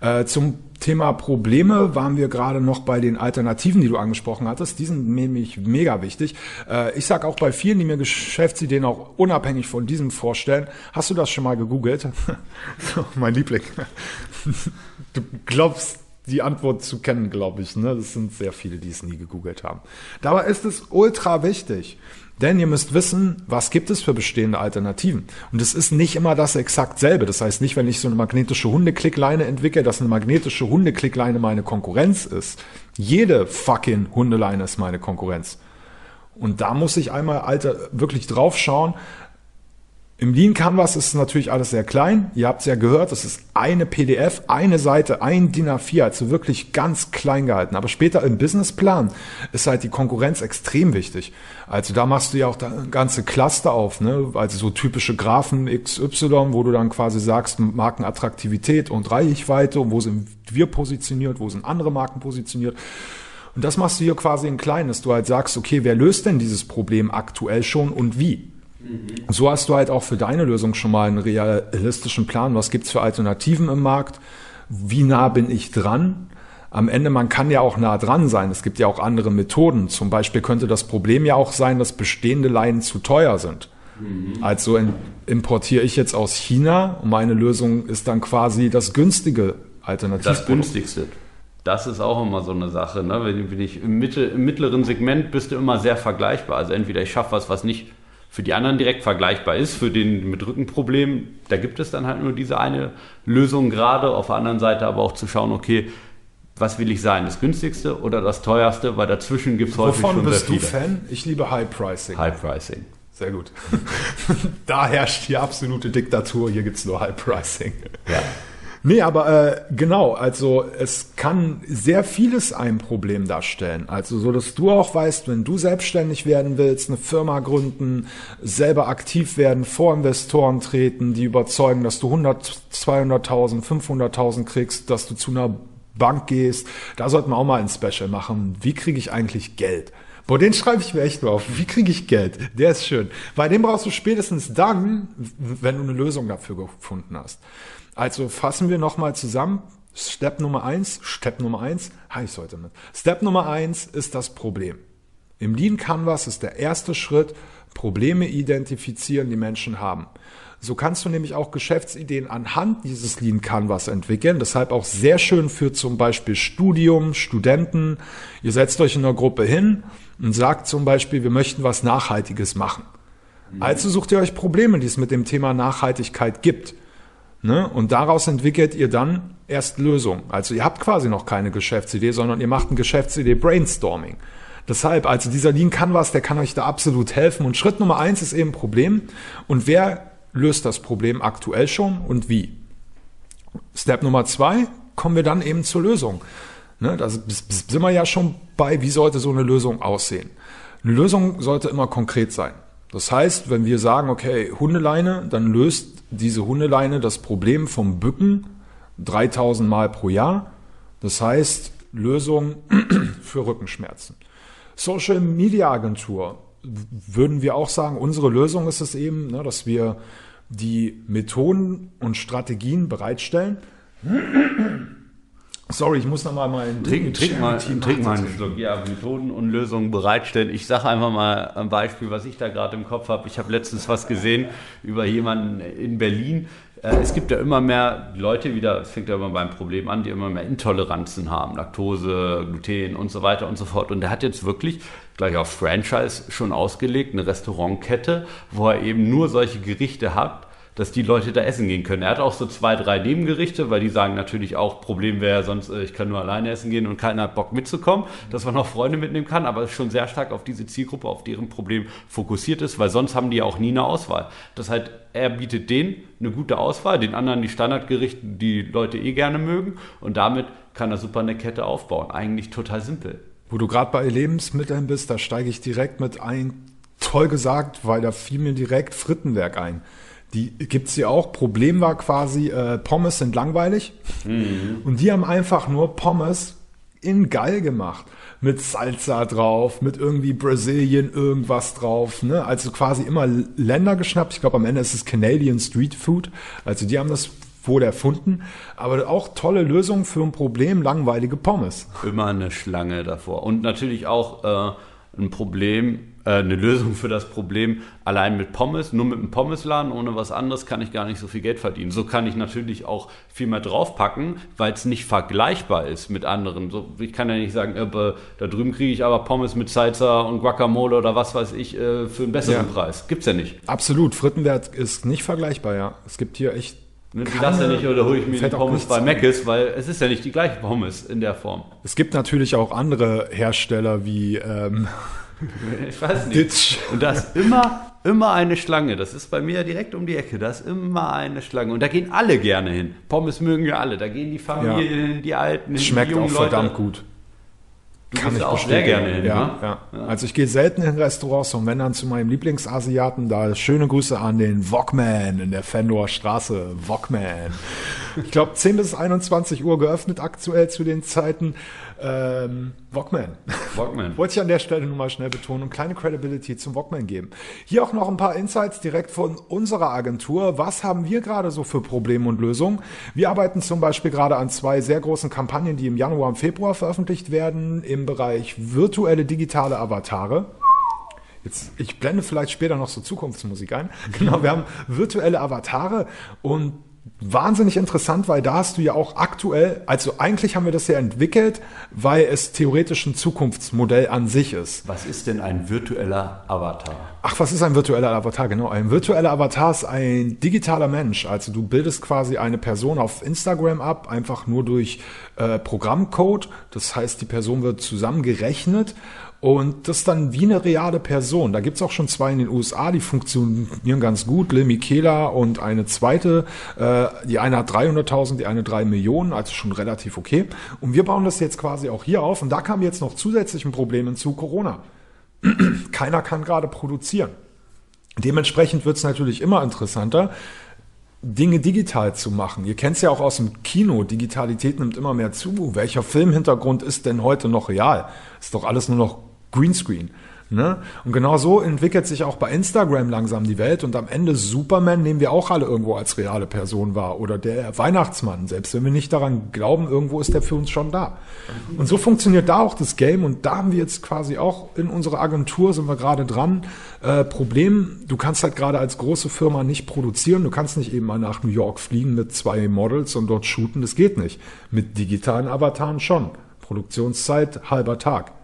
Äh, zum Thema Probleme waren wir gerade noch bei den Alternativen, die du angesprochen hattest. Die sind nämlich mega wichtig. Äh, ich sage auch bei vielen, die mir Geschäftsideen auch unabhängig von diesem vorstellen, hast du das schon mal gegoogelt? [laughs] so, mein Liebling. [laughs] du glaubst die Antwort zu kennen, glaube ich. Ne? Das sind sehr viele, die es nie gegoogelt haben. Dabei ist es ultra wichtig. Denn ihr müsst wissen, was gibt es für bestehende Alternativen. Und es ist nicht immer das exakt selbe. Das heißt nicht, wenn ich so eine magnetische Hundeklickleine entwickle, dass eine magnetische Hundeklickleine meine Konkurrenz ist. Jede fucking Hundeleine ist meine Konkurrenz. Und da muss ich einmal Alter wirklich drauf schauen, im Lean Canvas ist natürlich alles sehr klein. Ihr habt es ja gehört, das ist eine PDF, eine Seite, ein DIN A4, also wirklich ganz klein gehalten. Aber später im Businessplan ist halt die Konkurrenz extrem wichtig. Also da machst du ja auch ganze Cluster auf, ne? Also so typische Graphen XY, wo du dann quasi sagst, Markenattraktivität und Reichweite und wo sind wir positioniert, wo sind andere Marken positioniert. Und das machst du hier quasi in klein, dass du halt sagst, okay, wer löst denn dieses Problem aktuell schon und wie? So hast du halt auch für deine Lösung schon mal einen realistischen Plan. Was gibt's für Alternativen im Markt? Wie nah bin ich dran? Am Ende, man kann ja auch nah dran sein. Es gibt ja auch andere Methoden. Zum Beispiel könnte das Problem ja auch sein, dass bestehende Leinen zu teuer sind. Mhm. Also importiere ich jetzt aus China und meine Lösung ist dann quasi das günstige Alternativ. Das günstigste. Das ist auch immer so eine Sache. Ne? Wenn, ich im, Mittel, im mittleren Segment bist du immer sehr vergleichbar. Also entweder ich schaffe was, was nicht für die anderen direkt vergleichbar ist, für den mit Rückenproblemen, da gibt es dann halt nur diese eine Lösung gerade, auf der anderen Seite aber auch zu schauen, okay, was will ich sein, das günstigste oder das teuerste, weil dazwischen gibt es häufig Wovon schon bist sehr du viele. Fan? Ich liebe High Pricing. High Pricing. Sehr gut. [laughs] da herrscht die absolute Diktatur, hier gibt's nur High Pricing. Ja. Nee, aber äh, genau, also es kann sehr vieles ein Problem darstellen. Also so, dass du auch weißt, wenn du selbstständig werden willst, eine Firma gründen, selber aktiv werden, vor Investoren treten, die überzeugen, dass du 100, 200.000, 500.000 kriegst, dass du zu einer Bank gehst. Da sollten wir auch mal ein Special machen. Wie kriege ich eigentlich Geld? Boah, den schreibe ich mir echt nur auf. Wie kriege ich Geld? Der ist schön. Weil den brauchst du spätestens dann, wenn du eine Lösung dafür gefunden hast. Also fassen wir nochmal zusammen. Step Nummer eins, Step Nummer eins, ich heute mit. Step Nummer eins ist das Problem. Im Lean Canvas ist der erste Schritt, Probleme identifizieren, die Menschen haben. So kannst du nämlich auch Geschäftsideen anhand dieses Lean Canvas entwickeln. Deshalb auch sehr schön für zum Beispiel Studium, Studenten. Ihr setzt euch in einer Gruppe hin und sagt zum Beispiel, wir möchten was Nachhaltiges machen. Also sucht ihr euch Probleme, die es mit dem Thema Nachhaltigkeit gibt. Ne? Und daraus entwickelt ihr dann erst Lösungen. Also ihr habt quasi noch keine Geschäftsidee, sondern ihr macht ein Geschäftsidee Brainstorming. Deshalb, also dieser Lean Canvas, der kann euch da absolut helfen. Und Schritt Nummer eins ist eben Problem. Und wer löst das Problem aktuell schon und wie? Step Nummer zwei, kommen wir dann eben zur Lösung. Ne, da sind wir ja schon bei, wie sollte so eine Lösung aussehen? Eine Lösung sollte immer konkret sein. Das heißt, wenn wir sagen, okay, Hundeleine, dann löst diese Hundeleine das Problem vom Bücken 3000 Mal pro Jahr. Das heißt, Lösung [clears throat] für Rückenschmerzen. Social Media Agentur würden wir auch sagen, unsere Lösung ist es eben, ne, dass wir die Methoden und Strategien bereitstellen. [clears throat] Sorry, ich muss nochmal meinen Trink, trink mal, trink mal einen Schluck. Ja, Methoden und Lösungen bereitstellen. Ich sage einfach mal ein Beispiel, was ich da gerade im Kopf habe. Ich habe letztens was gesehen über jemanden in Berlin. Äh, Es gibt ja immer mehr Leute wieder, es fängt ja immer beim Problem an, die immer mehr Intoleranzen haben, Laktose, Gluten und so weiter und so fort. Und der hat jetzt wirklich gleich auf Franchise schon ausgelegt, eine Restaurantkette, wo er eben nur solche Gerichte hat, dass die Leute da essen gehen können. Er hat auch so zwei, drei Nebengerichte, weil die sagen natürlich auch, Problem wäre sonst, äh, ich kann nur alleine essen gehen und keiner hat Bock mitzukommen, dass man auch Freunde mitnehmen kann, aber schon sehr stark auf diese Zielgruppe, auf deren Problem fokussiert ist, weil sonst haben die ja auch nie eine Auswahl. Das heißt, er bietet denen eine gute Auswahl, den anderen die Standardgerichte, die Leute eh gerne mögen und damit kann er super eine Kette aufbauen. Eigentlich total simpel. Wo du gerade bei Lebensmitteln bist, da steige ich direkt mit ein. Toll gesagt, weil da fiel mir direkt Frittenwerk ein. Die gibt's hier auch. Problem war quasi, äh, Pommes sind langweilig. Und die haben einfach nur Pommes in geil gemacht. Mit Salsa drauf, mit irgendwie Brasilien irgendwas drauf. Ne? Also quasi immer Länder geschnappt. Ich glaube, am Ende ist es Canadian Street Food. Also die haben das wohl erfunden. Aber auch tolle Lösung für ein Problem, langweilige Pommes. Immer eine Schlange davor. Und natürlich auch äh, ein Problem, äh, eine Lösung für das Problem, allein mit Pommes, nur mit einem Pommesladen, ohne was anderes kann ich gar nicht so viel Geld verdienen. So kann ich natürlich auch viel mehr draufpacken, weil es nicht vergleichbar ist mit anderen. So, ich kann ja nicht sagen, äh, da drüben kriege ich aber Pommes mit Salsa und Guacamole oder was weiß ich äh, für einen besseren Ja. Preis. Gibt's ja nicht. Absolut. Frittenwert ist nicht vergleichbar, ja. Es gibt hier echt. Ne, Die ja nicht, oder hole ich mir die Pommes bei. Mc's, weil es ist ja nicht die gleiche Pommes in der Form. Es gibt natürlich auch andere Hersteller wie ähm, [laughs] Ich weiß nicht. Ditch. Und da ist immer, immer eine Schlange. Das ist bei mir direkt um die Ecke. Da ist immer eine Schlange. Und da gehen alle gerne hin. Pommes mögen ja alle. Da gehen die Familien hin, die Alten hin, Schmeckt die auch jungen Leute. verdammt gut. Du gehst da auch sehr bestätigen. gerne hin, ja, ne? ja. Also ich gehe selten in Restaurants und wenn dann zu meinem Lieblingsasiaten, da schöne Grüße an den Wokman in der Fendor Straße. Wokman. Ich glaube 10 bis 21 Uhr geöffnet aktuell zu den Zeiten. Ähm, Wokman. Walkman. [laughs] Wollte ich an der Stelle nur mal schnell betonen und kleine Credibility zum Walkman geben. Hier auch noch ein paar Insights direkt von unserer Agentur. Was haben wir gerade so für Probleme und Lösungen? Wir arbeiten zum Beispiel gerade an zwei sehr großen Kampagnen, die im Januar und Februar veröffentlicht werden, im Bereich virtuelle digitale Avatare. Jetzt, ich blende vielleicht später noch so Zukunftsmusik ein. [laughs] Genau, wir haben virtuelle Avatare und wahnsinnig interessant, weil da hast du ja auch aktuell, also eigentlich haben wir das ja entwickelt, weil es theoretisch ein Zukunftsmodell an sich ist. Was ist denn ein virtueller Avatar? Ach, was ist ein virtueller Avatar? Genau, ein virtueller Avatar ist ein digitaler Mensch. Also du bildest quasi eine Person auf Instagram ab, einfach nur durch äh, Programmcode. Das heißt, die Person wird zusammengerechnet und das ist dann wie eine reale Person. Da gibt's auch schon zwei in den USA, die funktionieren ganz gut. Lil Michaela und eine zweite. Äh, die eine hat 300.000, die eine 3 Millionen, also schon relativ okay. Und wir bauen das jetzt quasi auch hier auf. Und da kam jetzt noch zusätzlich ein Problem hinzu, Corona [clears throat] keiner kann gerade produzieren. Dementsprechend wird es natürlich immer interessanter, Dinge digital zu machen. Ihr kennt es ja auch aus dem Kino. Digitalität nimmt immer mehr zu. Welcher Filmhintergrund ist denn heute noch real? Ist doch alles nur noch Greenscreen. Ne? Und genau so entwickelt sich auch bei Instagram langsam die Welt und am Ende Superman nehmen wir auch alle irgendwo als reale Person wahr oder der Weihnachtsmann, selbst wenn wir nicht daran glauben, irgendwo ist der für uns schon da. Und so funktioniert da auch das Game und da haben wir jetzt quasi auch in unserer Agentur sind wir gerade dran. Äh, Problem, du kannst halt gerade als große Firma nicht produzieren, du kannst nicht eben mal nach New York fliegen mit zwei Models und dort shooten, das geht nicht. Mit digitalen Avataren schon. Produktionszeit halber Tag.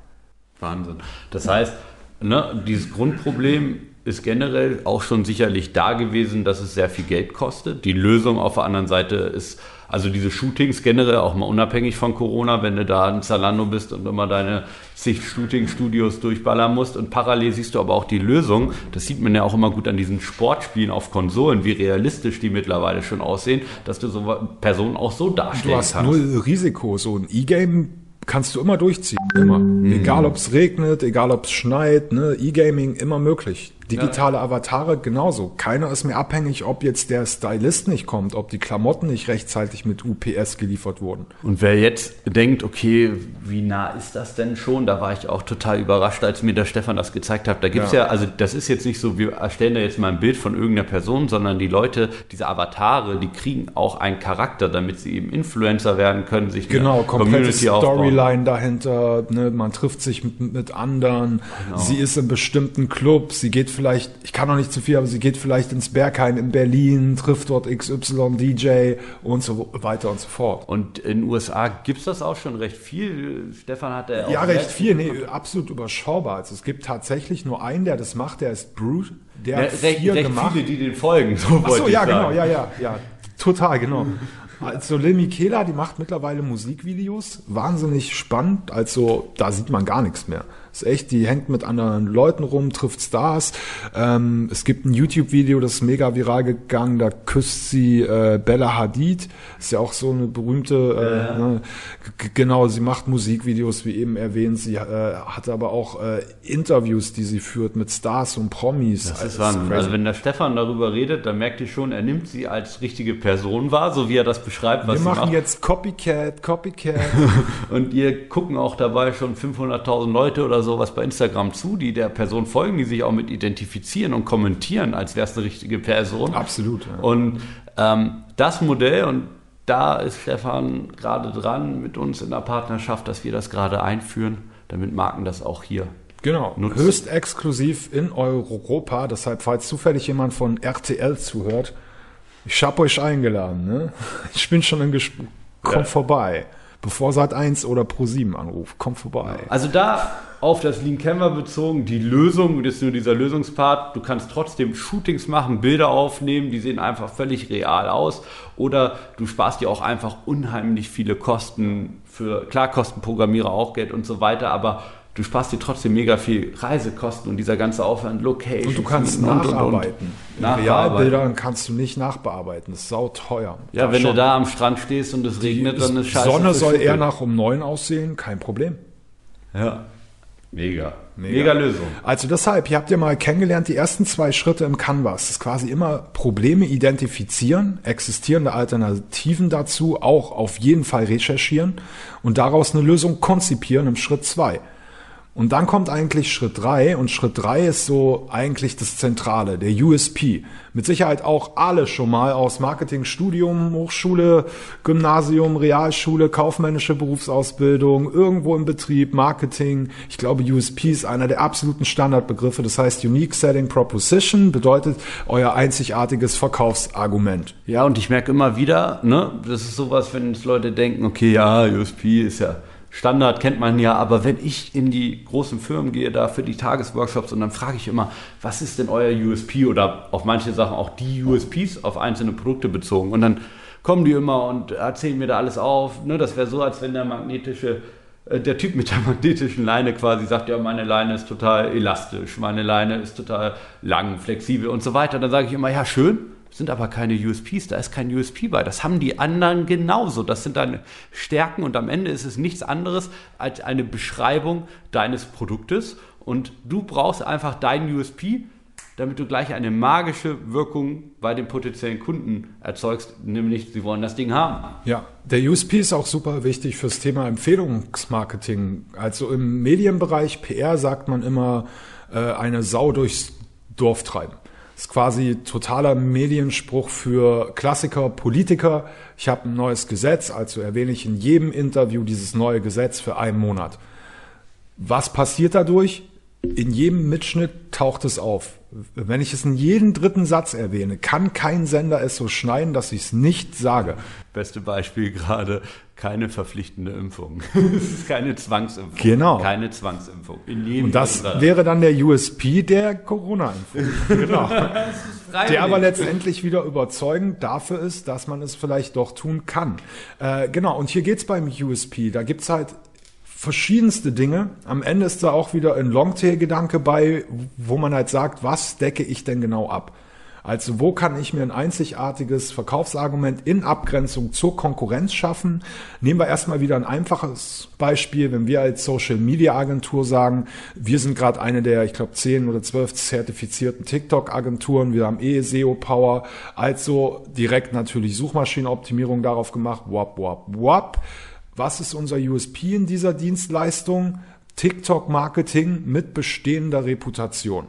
Wahnsinn. Das heißt, ne, dieses Grundproblem ist generell auch schon sicherlich da gewesen, dass es sehr viel Geld kostet. Die Lösung auf der anderen Seite ist, also diese Shootings generell auch mal unabhängig von Corona, wenn du da in Zalando bist und immer deine zig Shooting-Studios durchballern musst und parallel siehst du aber auch die Lösung. Das sieht man ja auch immer gut an diesen Sportspielen auf Konsolen, wie realistisch die mittlerweile schon aussehen, dass du so Personen auch so darstellen Du hast kannst. null Risiko. So ein E-Game kannst du immer durchziehen. Immer. Egal ob es regnet, egal ob es schneit, ne? E-Gaming immer möglich. Digitale Avatare genauso. Keiner ist mehr abhängig, ob jetzt der Stylist nicht kommt, ob die Klamotten nicht rechtzeitig mit UPS geliefert wurden. Und wer jetzt denkt, okay, wie nah ist das denn schon? Da war ich auch total überrascht, als mir der Stefan das gezeigt hat. Da gibt's ja. Ja. also das ist jetzt nicht so, wir erstellen da jetzt mal ein Bild von irgendeiner Person, sondern die Leute, diese Avatare, die kriegen auch einen Charakter, damit sie eben Influencer werden können, sich Genau, komplette. Storyline dahinter. Ne? Man trifft sich mit, mit anderen. Genau. Sie ist in bestimmten Clubs. Sie geht vielleicht, ich kann noch nicht zu viel, aber sie geht vielleicht ins Berghain in Berlin, trifft dort XY DJ und so weiter und so fort. Und in den USA gibt's das auch schon recht viel. Stefan hat ja auch Ja, recht viel, nee, absolut überschaubar. Also es gibt tatsächlich nur einen, der das macht, der ist Brute, der Ja, hat recht, vier recht gemacht. viele, die den folgen. So Ach so, ja, sagen. genau, ja, ja, ja, total, genau. Also Lil Michaela, die macht mittlerweile Musikvideos, wahnsinnig spannend, also da sieht man gar nichts mehr. Ist echt, die hängt mit anderen Leuten rum, trifft Stars. Ähm, es gibt ein YouTube-Video, das ist mega viral gegangen, da küsst sie äh, Bella Hadid. Ist ja auch so eine berühmte, äh, ne? G- genau, sie macht Musikvideos, wie eben erwähnt. Sie äh, hat aber auch äh, Interviews, die sie führt mit Stars und Promis. Das ist Also, Wahnsinn. crazy. Also wenn der Stefan darüber redet, dann merkt ihr schon, er nimmt sie als richtige Person wahr, so wie er das beschreibt, was Wir sie machen macht. jetzt Copycat, Copycat. [laughs] Und ihr gucken auch dabei schon 500.000 Leute oder sowas bei Instagram zu, die der Person folgen, die sich auch mit identifizieren und kommentieren, als wäre es eine richtige Person. Absolut. Ja. Und ähm, das Modell, und da ist Stefan gerade dran mit uns in der Partnerschaft, dass wir das gerade einführen, damit Marken das auch hier. Genau, Nutzen. höchst exklusiv in Europa. Deshalb, falls zufällig jemand von RTL zuhört, ich hab euch eingeladen. Ne? [laughs] Ich bin schon im Gespräch. Kommt Ja. vorbei. Bevor Sat 1 oder Pro 7 anruft, kommt vorbei. Also da auf das Lean Canva bezogen, die Lösung, das ist nur dieser Lösungspart, du kannst trotzdem Shootings machen, Bilder aufnehmen, die sehen einfach völlig real aus oder du sparst dir auch einfach unheimlich viele Kosten für, klar kosten Programmierer auch Geld und so weiter, aber du sparst dir trotzdem mega viel Reisekosten und dieser ganze Aufwand, Location. Und du kannst nacharbeiten. In Nachbearbeiten. Realbildern kannst du nicht nachbearbeiten. Das ist sauteuer. Ja, Da wenn du da am Strand stehst und es regnet, dann ist Die scheiße. Sonne für soll eher nach um neun aussehen, kein Problem. Ja. Mega. Mega. Mega. Lösung. Also deshalb, ihr habt ja mal kennengelernt, die ersten zwei Schritte im Canvas. Das ist quasi immer Probleme identifizieren, existierende Alternativen dazu, auch auf jeden Fall recherchieren und daraus eine Lösung konzipieren im Schritt zwei. Und dann kommt eigentlich Schritt drei und Schritt drei ist so eigentlich das Zentrale, der USP. Mit Sicherheit auch alle schon mal aus Marketing, Studium, Hochschule, Gymnasium, Realschule, kaufmännische Berufsausbildung, irgendwo im Betrieb, Marketing. Ich glaube, USP ist einer der absoluten Standardbegriffe. Das heißt, Unique Selling Proposition bedeutet euer einzigartiges Verkaufsargument. Ja, und ich merke immer wieder, ne, das ist sowas, wenn Leute denken, okay, ja, USP ist ja Standard, kennt man ja, aber wenn ich in die großen Firmen gehe, da für die Tagesworkshops und dann frage ich immer, was ist denn euer USP oder auf manche Sachen auch die USPs auf einzelne Produkte bezogen. Und dann kommen die immer und erzählen mir da alles auf, ne, das wäre so, als wenn der magnetische äh, der Typ mit der [laughs] magnetischen Leine quasi sagt, ja, meine Leine ist total elastisch, meine Leine ist total lang, flexibel und so weiter. Dann sage ich immer, ja, schön, sind aber keine USPs, da ist kein USP bei. Das haben die anderen genauso. Das sind deine Stärken und am Ende ist es nichts anderes als eine Beschreibung deines Produktes und du brauchst einfach deinen USP, damit du gleich eine magische Wirkung bei den potenziellen Kunden erzeugst, nämlich sie wollen das Ding haben. Ja, der USP ist auch super wichtig fürs Thema Empfehlungsmarketing. Also im Medienbereich PR sagt man immer, äh, eine Sau durchs Dorf treiben. Ist quasi totaler Medienspruch für Klassiker, Politiker. Ich habe ein neues Gesetz, also erwähne ich in jedem Interview dieses neue Gesetz für einen Monat. Was passiert dadurch? In jedem Mitschnitt taucht es auf. Wenn ich es in jedem dritten Satz erwähne, kann kein Sender es so schneiden, dass ich es nicht sage. Beste Beispiel gerade, keine verpflichtende Impfung. [laughs] es ist keine Zwangsimpfung. Genau. Keine Zwangsimpfung. In jedem Und das Fall. wäre dann der USP der Corona-Impfung. [laughs] Genau. [laughs] Der aber letztendlich wieder überzeugend dafür ist, dass man es vielleicht doch tun kann. Äh, genau, und hier geht's beim USP. Da gibt's halt verschiedenste Dinge. Am Ende ist da auch wieder ein Longtail-Gedanke bei, wo man halt sagt, was decke ich denn genau ab? Also wo kann ich mir ein einzigartiges Verkaufsargument in Abgrenzung zur Konkurrenz schaffen? Nehmen wir erstmal wieder ein einfaches Beispiel, wenn wir als Social Media Agentur sagen, wir sind gerade eine der, ich glaube, 10 oder 12 zertifizierten TikTok-Agenturen, wir haben eh SEO-Power, also direkt natürlich Suchmaschinenoptimierung darauf gemacht, wap, wap, wap. Was ist unser USP in dieser Dienstleistung? TikTok-Marketing mit bestehender Reputation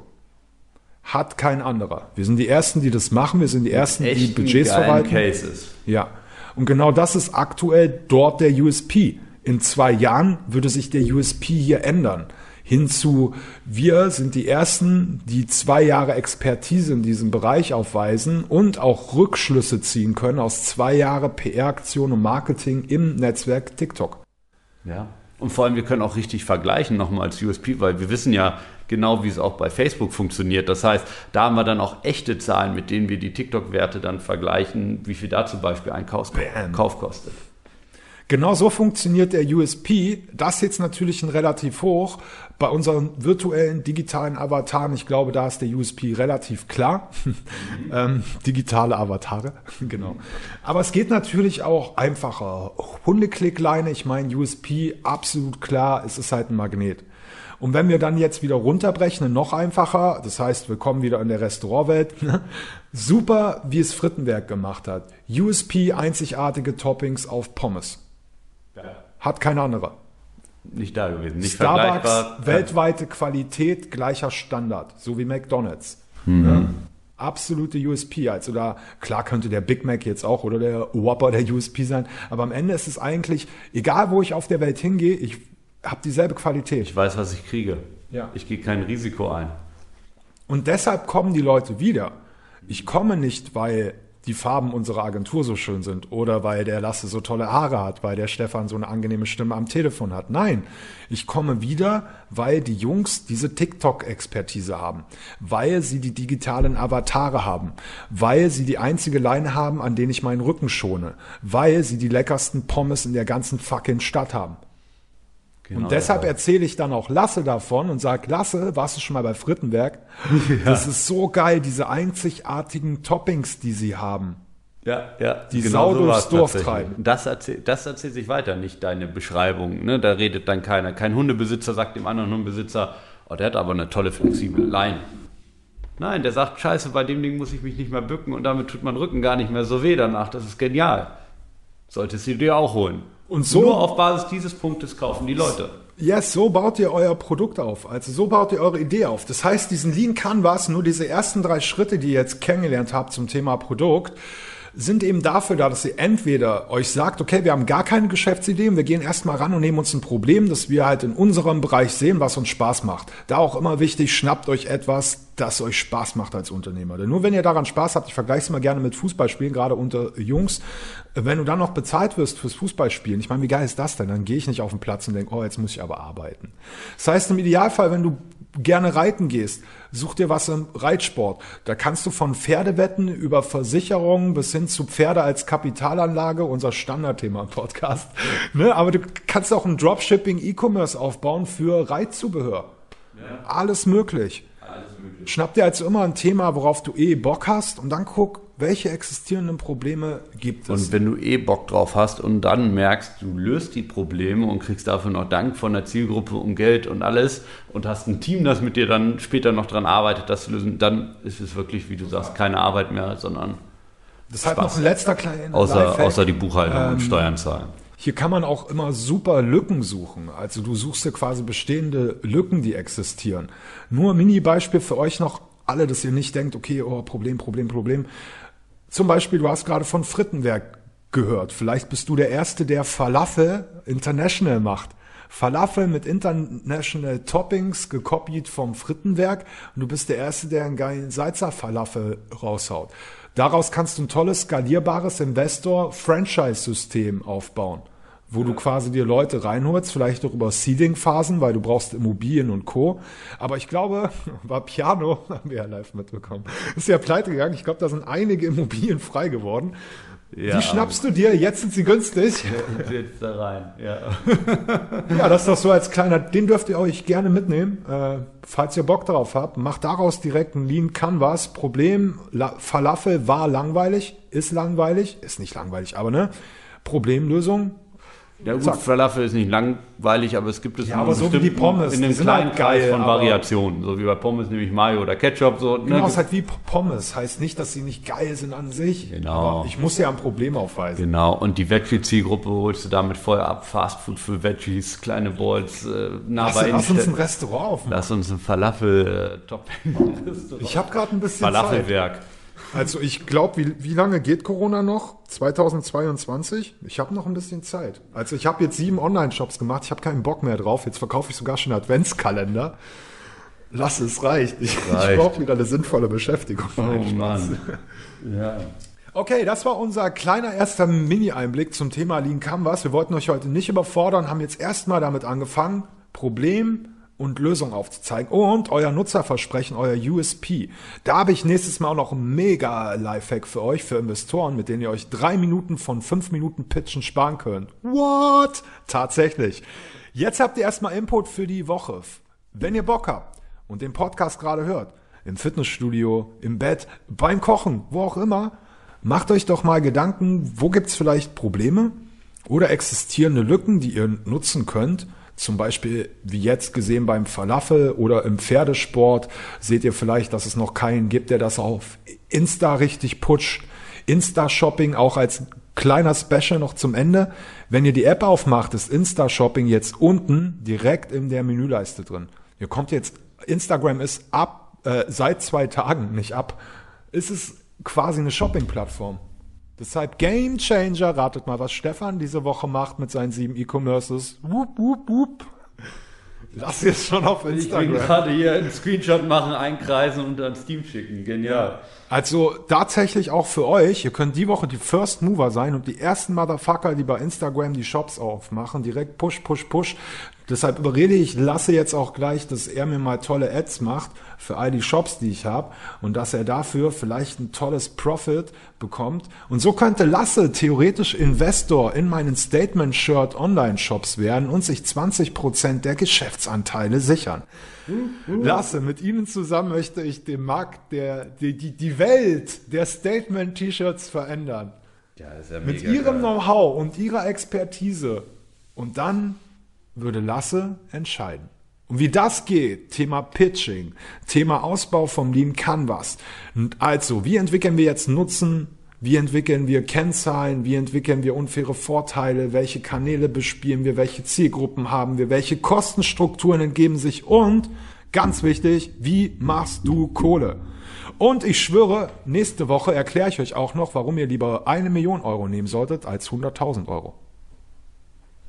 hat kein anderer. Wir sind die Ersten, die das machen. Wir sind die Ersten, die Budgets verwalten. Cases. Ja. Und genau das ist aktuell dort der USP. In zwei Jahren würde sich der USP hier ändern. Hinzu, wir sind die Ersten, die zwei Jahre Expertise in diesem Bereich aufweisen und auch Rückschlüsse ziehen können aus zwei Jahre PR-Aktion und Marketing im Netzwerk TikTok. Ja. Und vor allem, wir können auch richtig vergleichen nochmal als USP, weil wir wissen ja genau, wie es auch bei Facebook funktioniert. Das heißt, da haben wir dann auch echte Zahlen, mit denen wir die TikTok-Werte dann vergleichen, wie viel da zum Beispiel ein Kauf. Kauf kostet. Genau so funktioniert der USP. Das jetzt natürlich ein relativ hoch. Bei unseren virtuellen digitalen Avataren, ich glaube, da ist der USP relativ klar. [laughs] ähm, digitale Avatare, [laughs] genau. Aber es geht natürlich auch einfacher. Hundeklickleine, ich meine, USP absolut klar, es ist halt ein Magnet. Und wenn wir dann jetzt wieder runterbrechen, noch einfacher, das heißt, wir kommen wieder in der Restaurantwelt, super, wie es Frittenwerk gemacht hat. USP, einzigartige Toppings auf Pommes. Hat kein anderer. Nicht da gewesen, nicht Starbucks, weltweite Qualität, gleicher Standard, so wie McDonalds. Mhm. Ja. Absolute USP. Also da, klar könnte der Big Mac jetzt auch oder der Whopper der USP sein, aber am Ende ist es eigentlich, egal wo ich auf der Welt hingehe, ich habe dieselbe Qualität. Ich weiß, was ich kriege. Ja. Ich gehe kein Risiko ein. Und deshalb kommen die Leute wieder. Ich komme nicht, weil die Farben unserer Agentur so schön sind oder weil der Lasse so tolle Haare hat, weil der Stefan so eine angenehme Stimme am Telefon hat. Nein, ich komme wieder, weil die Jungs diese TikTok-Expertise haben, weil sie die digitalen Avatare haben, weil sie die einzige Leine haben, an denen ich meinen Rücken schone, weil sie die leckersten Pommes in der ganzen fucking Stadt haben. Genau Und deshalb das. erzähle ich dann auch Lasse davon und sage, Lasse, warst du schon mal bei Frittenwerk? [laughs] Das ist so geil, diese einzigartigen Toppings, die sie haben. Ja, ja. Die Sau so durchs Dorf treiben. Das erzählt, das erzählt sich weiter, nicht deine Beschreibung. Ne? Da redet dann keiner. Kein Hundebesitzer sagt dem anderen Hundebesitzer, oh, der hat aber eine tolle flexible Leine. Nein, der sagt, scheiße, bei dem Ding muss ich mich nicht mehr bücken und damit tut mein Rücken gar nicht mehr so weh danach. Das ist genial. Solltest du dir auch holen. Und so- Nur auf Basis dieses Punktes kaufen die Leute. Yes, so baut ihr euer Produkt auf. Also so baut ihr eure Idee auf. Das heißt, diesen Lean Canvas, nur diese ersten drei Schritte, die ihr jetzt kennengelernt habt zum Thema Produkt, sind eben dafür da, dass ihr entweder euch sagt, okay, wir haben gar keine Geschäftsideen, wir gehen erstmal ran und nehmen uns ein Problem, das wir halt in unserem Bereich sehen, was uns Spaß macht. Da auch immer wichtig, schnappt euch etwas, das euch Spaß macht als Unternehmer. Denn nur wenn ihr daran Spaß habt, ich vergleiche es mal gerne mit Fußballspielen, gerade unter Jungs, wenn du dann noch bezahlt wirst fürs Fußballspielen, ich meine, wie geil ist das denn? Dann gehe ich nicht auf den Platz und denke, oh, jetzt muss ich aber arbeiten. Das heißt, im Idealfall, wenn du gerne reiten gehst, such dir was im Reitsport. Da kannst du von Pferdewetten über Versicherungen bis hin zu Pferde als Kapitalanlage, unser Standardthema im Podcast. Ne? Aber du kannst auch ein Dropshipping E-Commerce aufbauen für Reitzubehör. Alles möglich. Schnapp dir also immer ein Thema, worauf du eh Bock hast und dann guck, welche existierenden Probleme gibt es. Und wenn du eh Bock drauf hast und dann merkst, du löst die Probleme und kriegst dafür noch Dank von der Zielgruppe um Geld und alles und hast ein Team, das mit dir dann später noch dran arbeitet, das zu lösen, dann ist es wirklich, wie du sagst, keine Arbeit mehr, sondern Deshalb Spaß. noch ein letzter kleiner außer, Lifehack. außer die Buchhaltung Ähm, und Steuern zahlen. Hier kann man auch immer super Lücken suchen. Also du suchst dir quasi bestehende Lücken, die existieren. Nur Mini-Beispiel für euch noch alle, dass ihr nicht denkt, okay, oh, Problem, Problem, Problem. Zum Beispiel, du hast gerade von Frittenwerk gehört. Vielleicht bist du der Erste, der Falafel International macht. Falafel mit International Toppings, gekopiert vom Frittenwerk. Und du bist der Erste, der einen geilen Salzer Falafel raushaut. Daraus kannst du ein tolles, skalierbares Investor-Franchise-System aufbauen, wo du quasi dir Leute reinholst, vielleicht auch über Seeding-Phasen, weil du brauchst Immobilien und Co. Aber ich glaube, [laughs] war Piano, [laughs] haben wir ja live mitbekommen, ist ja pleite gegangen. Ich glaube, da sind einige Immobilien frei geworden. Ja. Die schnappst du dir, jetzt sind sie günstig. [laughs] Jetzt da rein, ja. [laughs] Ja, das ist doch so als kleiner, den dürft ihr euch gerne mitnehmen, äh, falls ihr Bock drauf habt. Macht daraus direkt ein Lean Canvas. Problem, La Falafel war langweilig, ist langweilig, ist nicht langweilig, aber ne, Problemlösung. Ja gut. Falafel ist nicht langweilig, aber es gibt es Ja, in aber so wie die Pommes, in einem kleinen halt Kreis geil, von aber- Variationen, so wie bei Pommes nämlich Mayo oder Ketchup so. Genau, ne? ist halt wie Pommes. Heißt nicht, dass sie nicht geil sind an sich. Genau. Aber ich muss ja ein Problem aufweisen. Genau, und die Veggie-Zielgruppe holst du damit voll ab. Fastfood für Veggies, kleine Balls, äh, nah Lass, bei lass uns ein. Restaurant aufmachen. Lass uns ein Falafel-Topping. Ich habe gerade ein bisschen Zeit. Also ich glaube, wie, wie lange geht Corona noch? 2022? Ich habe noch ein bisschen Zeit. Also ich habe jetzt sieben Online-Shops gemacht. Ich habe keinen Bock mehr drauf. Jetzt verkaufe ich sogar schon Adventskalender. Lass es, reicht. Ich, ich brauche wieder eine sinnvolle Beschäftigung. Oh Nein. Mann. Ja. Okay, das war unser kleiner erster Mini-Einblick zum Thema Lean Canvas. Wir wollten euch heute nicht überfordern, haben jetzt erstmal damit angefangen, Problem, und Lösungen aufzuzeigen und euer Nutzerversprechen, euer USP. Da habe ich nächstes Mal auch noch einen mega Lifehack für euch, für Investoren, mit denen ihr euch drei Minuten von fünf Minuten Pitchen sparen könnt. What? Tatsächlich. Jetzt habt ihr erstmal Input für die Woche. Wenn ihr Bock habt und den Podcast gerade hört, im Fitnessstudio, im Bett, beim Kochen, wo auch immer, macht euch doch mal Gedanken, wo gibt's vielleicht Probleme oder existierende Lücken, die ihr nutzen könnt, zum Beispiel, wie jetzt gesehen beim Falafel oder im Pferdesport, seht ihr vielleicht, dass es noch keinen gibt, der das auf Insta richtig pusht. Insta-Shopping auch als kleiner Special noch zum Ende. Wenn ihr die App aufmacht, ist Insta-Shopping jetzt unten direkt in der Menüleiste drin. Ihr kommt jetzt, Instagram ist ab, äh, seit zwei Tagen, nicht ab, ist es quasi eine Shopping-Plattform. Deshalb Game Changer. Ratet mal, was Stefan diese Woche macht mit seinen sieben E-Commerces. Wup, wup, wup. Lass es schon auf Ich will Instagram. gerade hier einen Screenshot machen, einkreisen und an Steam schicken. Genial. Also tatsächlich auch für euch, ihr könnt die Woche die First Mover sein und die ersten Motherfucker, die bei Instagram die Shops aufmachen, direkt push, push, push. Deshalb überrede ich Lasse jetzt auch gleich, dass er mir mal tolle Ads macht für all die Shops, die ich habe und dass er dafür vielleicht ein tolles Profit bekommt. Und so könnte Lasse theoretisch Investor in meinen Statement-Shirt Online-Shops werden und sich 20% der Geschäftsanteile sichern. Lasse, mit Ihnen zusammen möchte ich den Markt, der, die, die, die Welt der Statement-T-Shirts verändern. Ja, ja Mit Ihrem. Know-how und Ihrer Expertise. Und dann würde Lasse entscheiden. Und wie das geht, Thema Pitching, Thema Ausbau vom Lean Canvas. Und also, wie entwickeln wir jetzt Nutzen? Wie entwickeln wir Kennzahlen? Wie entwickeln wir unfaire Vorteile? Welche Kanäle bespielen wir? Welche Zielgruppen haben wir? Welche Kostenstrukturen entgeben sich? Und ganz wichtig, wie machst du Kohle? Und ich schwöre, nächste Woche erkläre ich euch auch noch, warum ihr lieber eine Million Euro nehmen solltet als 100.000 Euro.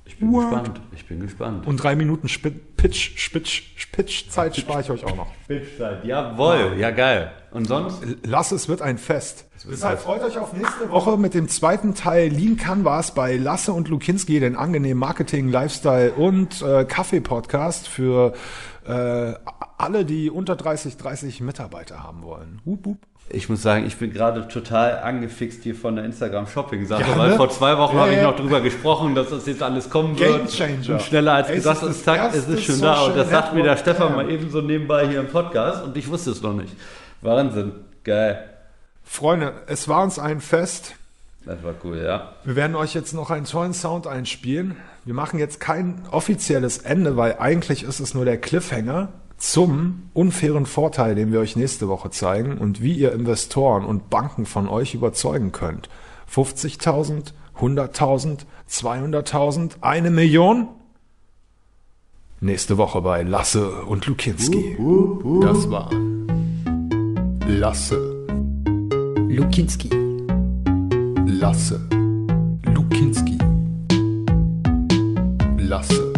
Ich bin What? gespannt. Ich bin gespannt. Und drei Minuten Spi- Pitch, Spitch, Pitch-Zeit spare ich euch auch noch. Bitchzeit. Jawohl. Ja, geil. Und sonst? Lass es wird ein Fest. Deshalb freut euch auf nächste Woche mit dem zweiten Teil Lean Canvas bei Lasse und Lukinski, den angenehmen Marketing, Lifestyle und äh, Kaffee-Podcast für äh, alle, die unter 30, 30 Mitarbeiter haben wollen. Hup, hup. Ich muss sagen, ich bin gerade total angefixt hier von der Instagram-Shopping-Sache, Ja, weil ne? vor zwei Wochen Ja, habe ich noch drüber gesprochen, dass das jetzt alles kommen Game wird. Changer. Und schneller als es gedacht ist zack, es ist schon da. Und das sagt mir der Stefan mal eben so nebenbei hier im Podcast und ich wusste es noch nicht. Wahnsinn. Geil. Freunde, es war uns ein Fest. Das war cool, ja. Wir werden euch jetzt noch einen tollen Sound einspielen. Wir machen jetzt kein offizielles Ende, weil eigentlich ist es nur der Cliffhanger zum unfairen Vorteil, den wir euch nächste Woche zeigen und wie ihr Investoren und Banken von euch überzeugen könnt. 50.000, 100.000, 200.000, eine Million? Nächste Woche bei Lasse und Lukinski. Das war Lasse, Lukinski. Lasse, Lukinski. Lasse,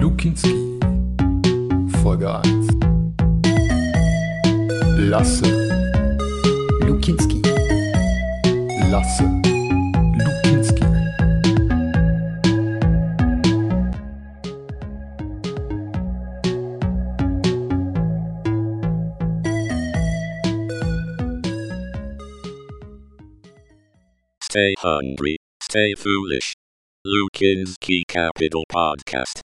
Lukinski. Folge 1. Lasse, Lukinski. Lasse, Lukinski. Stay hungry, stay foolish. Lukinski Capital Podcast.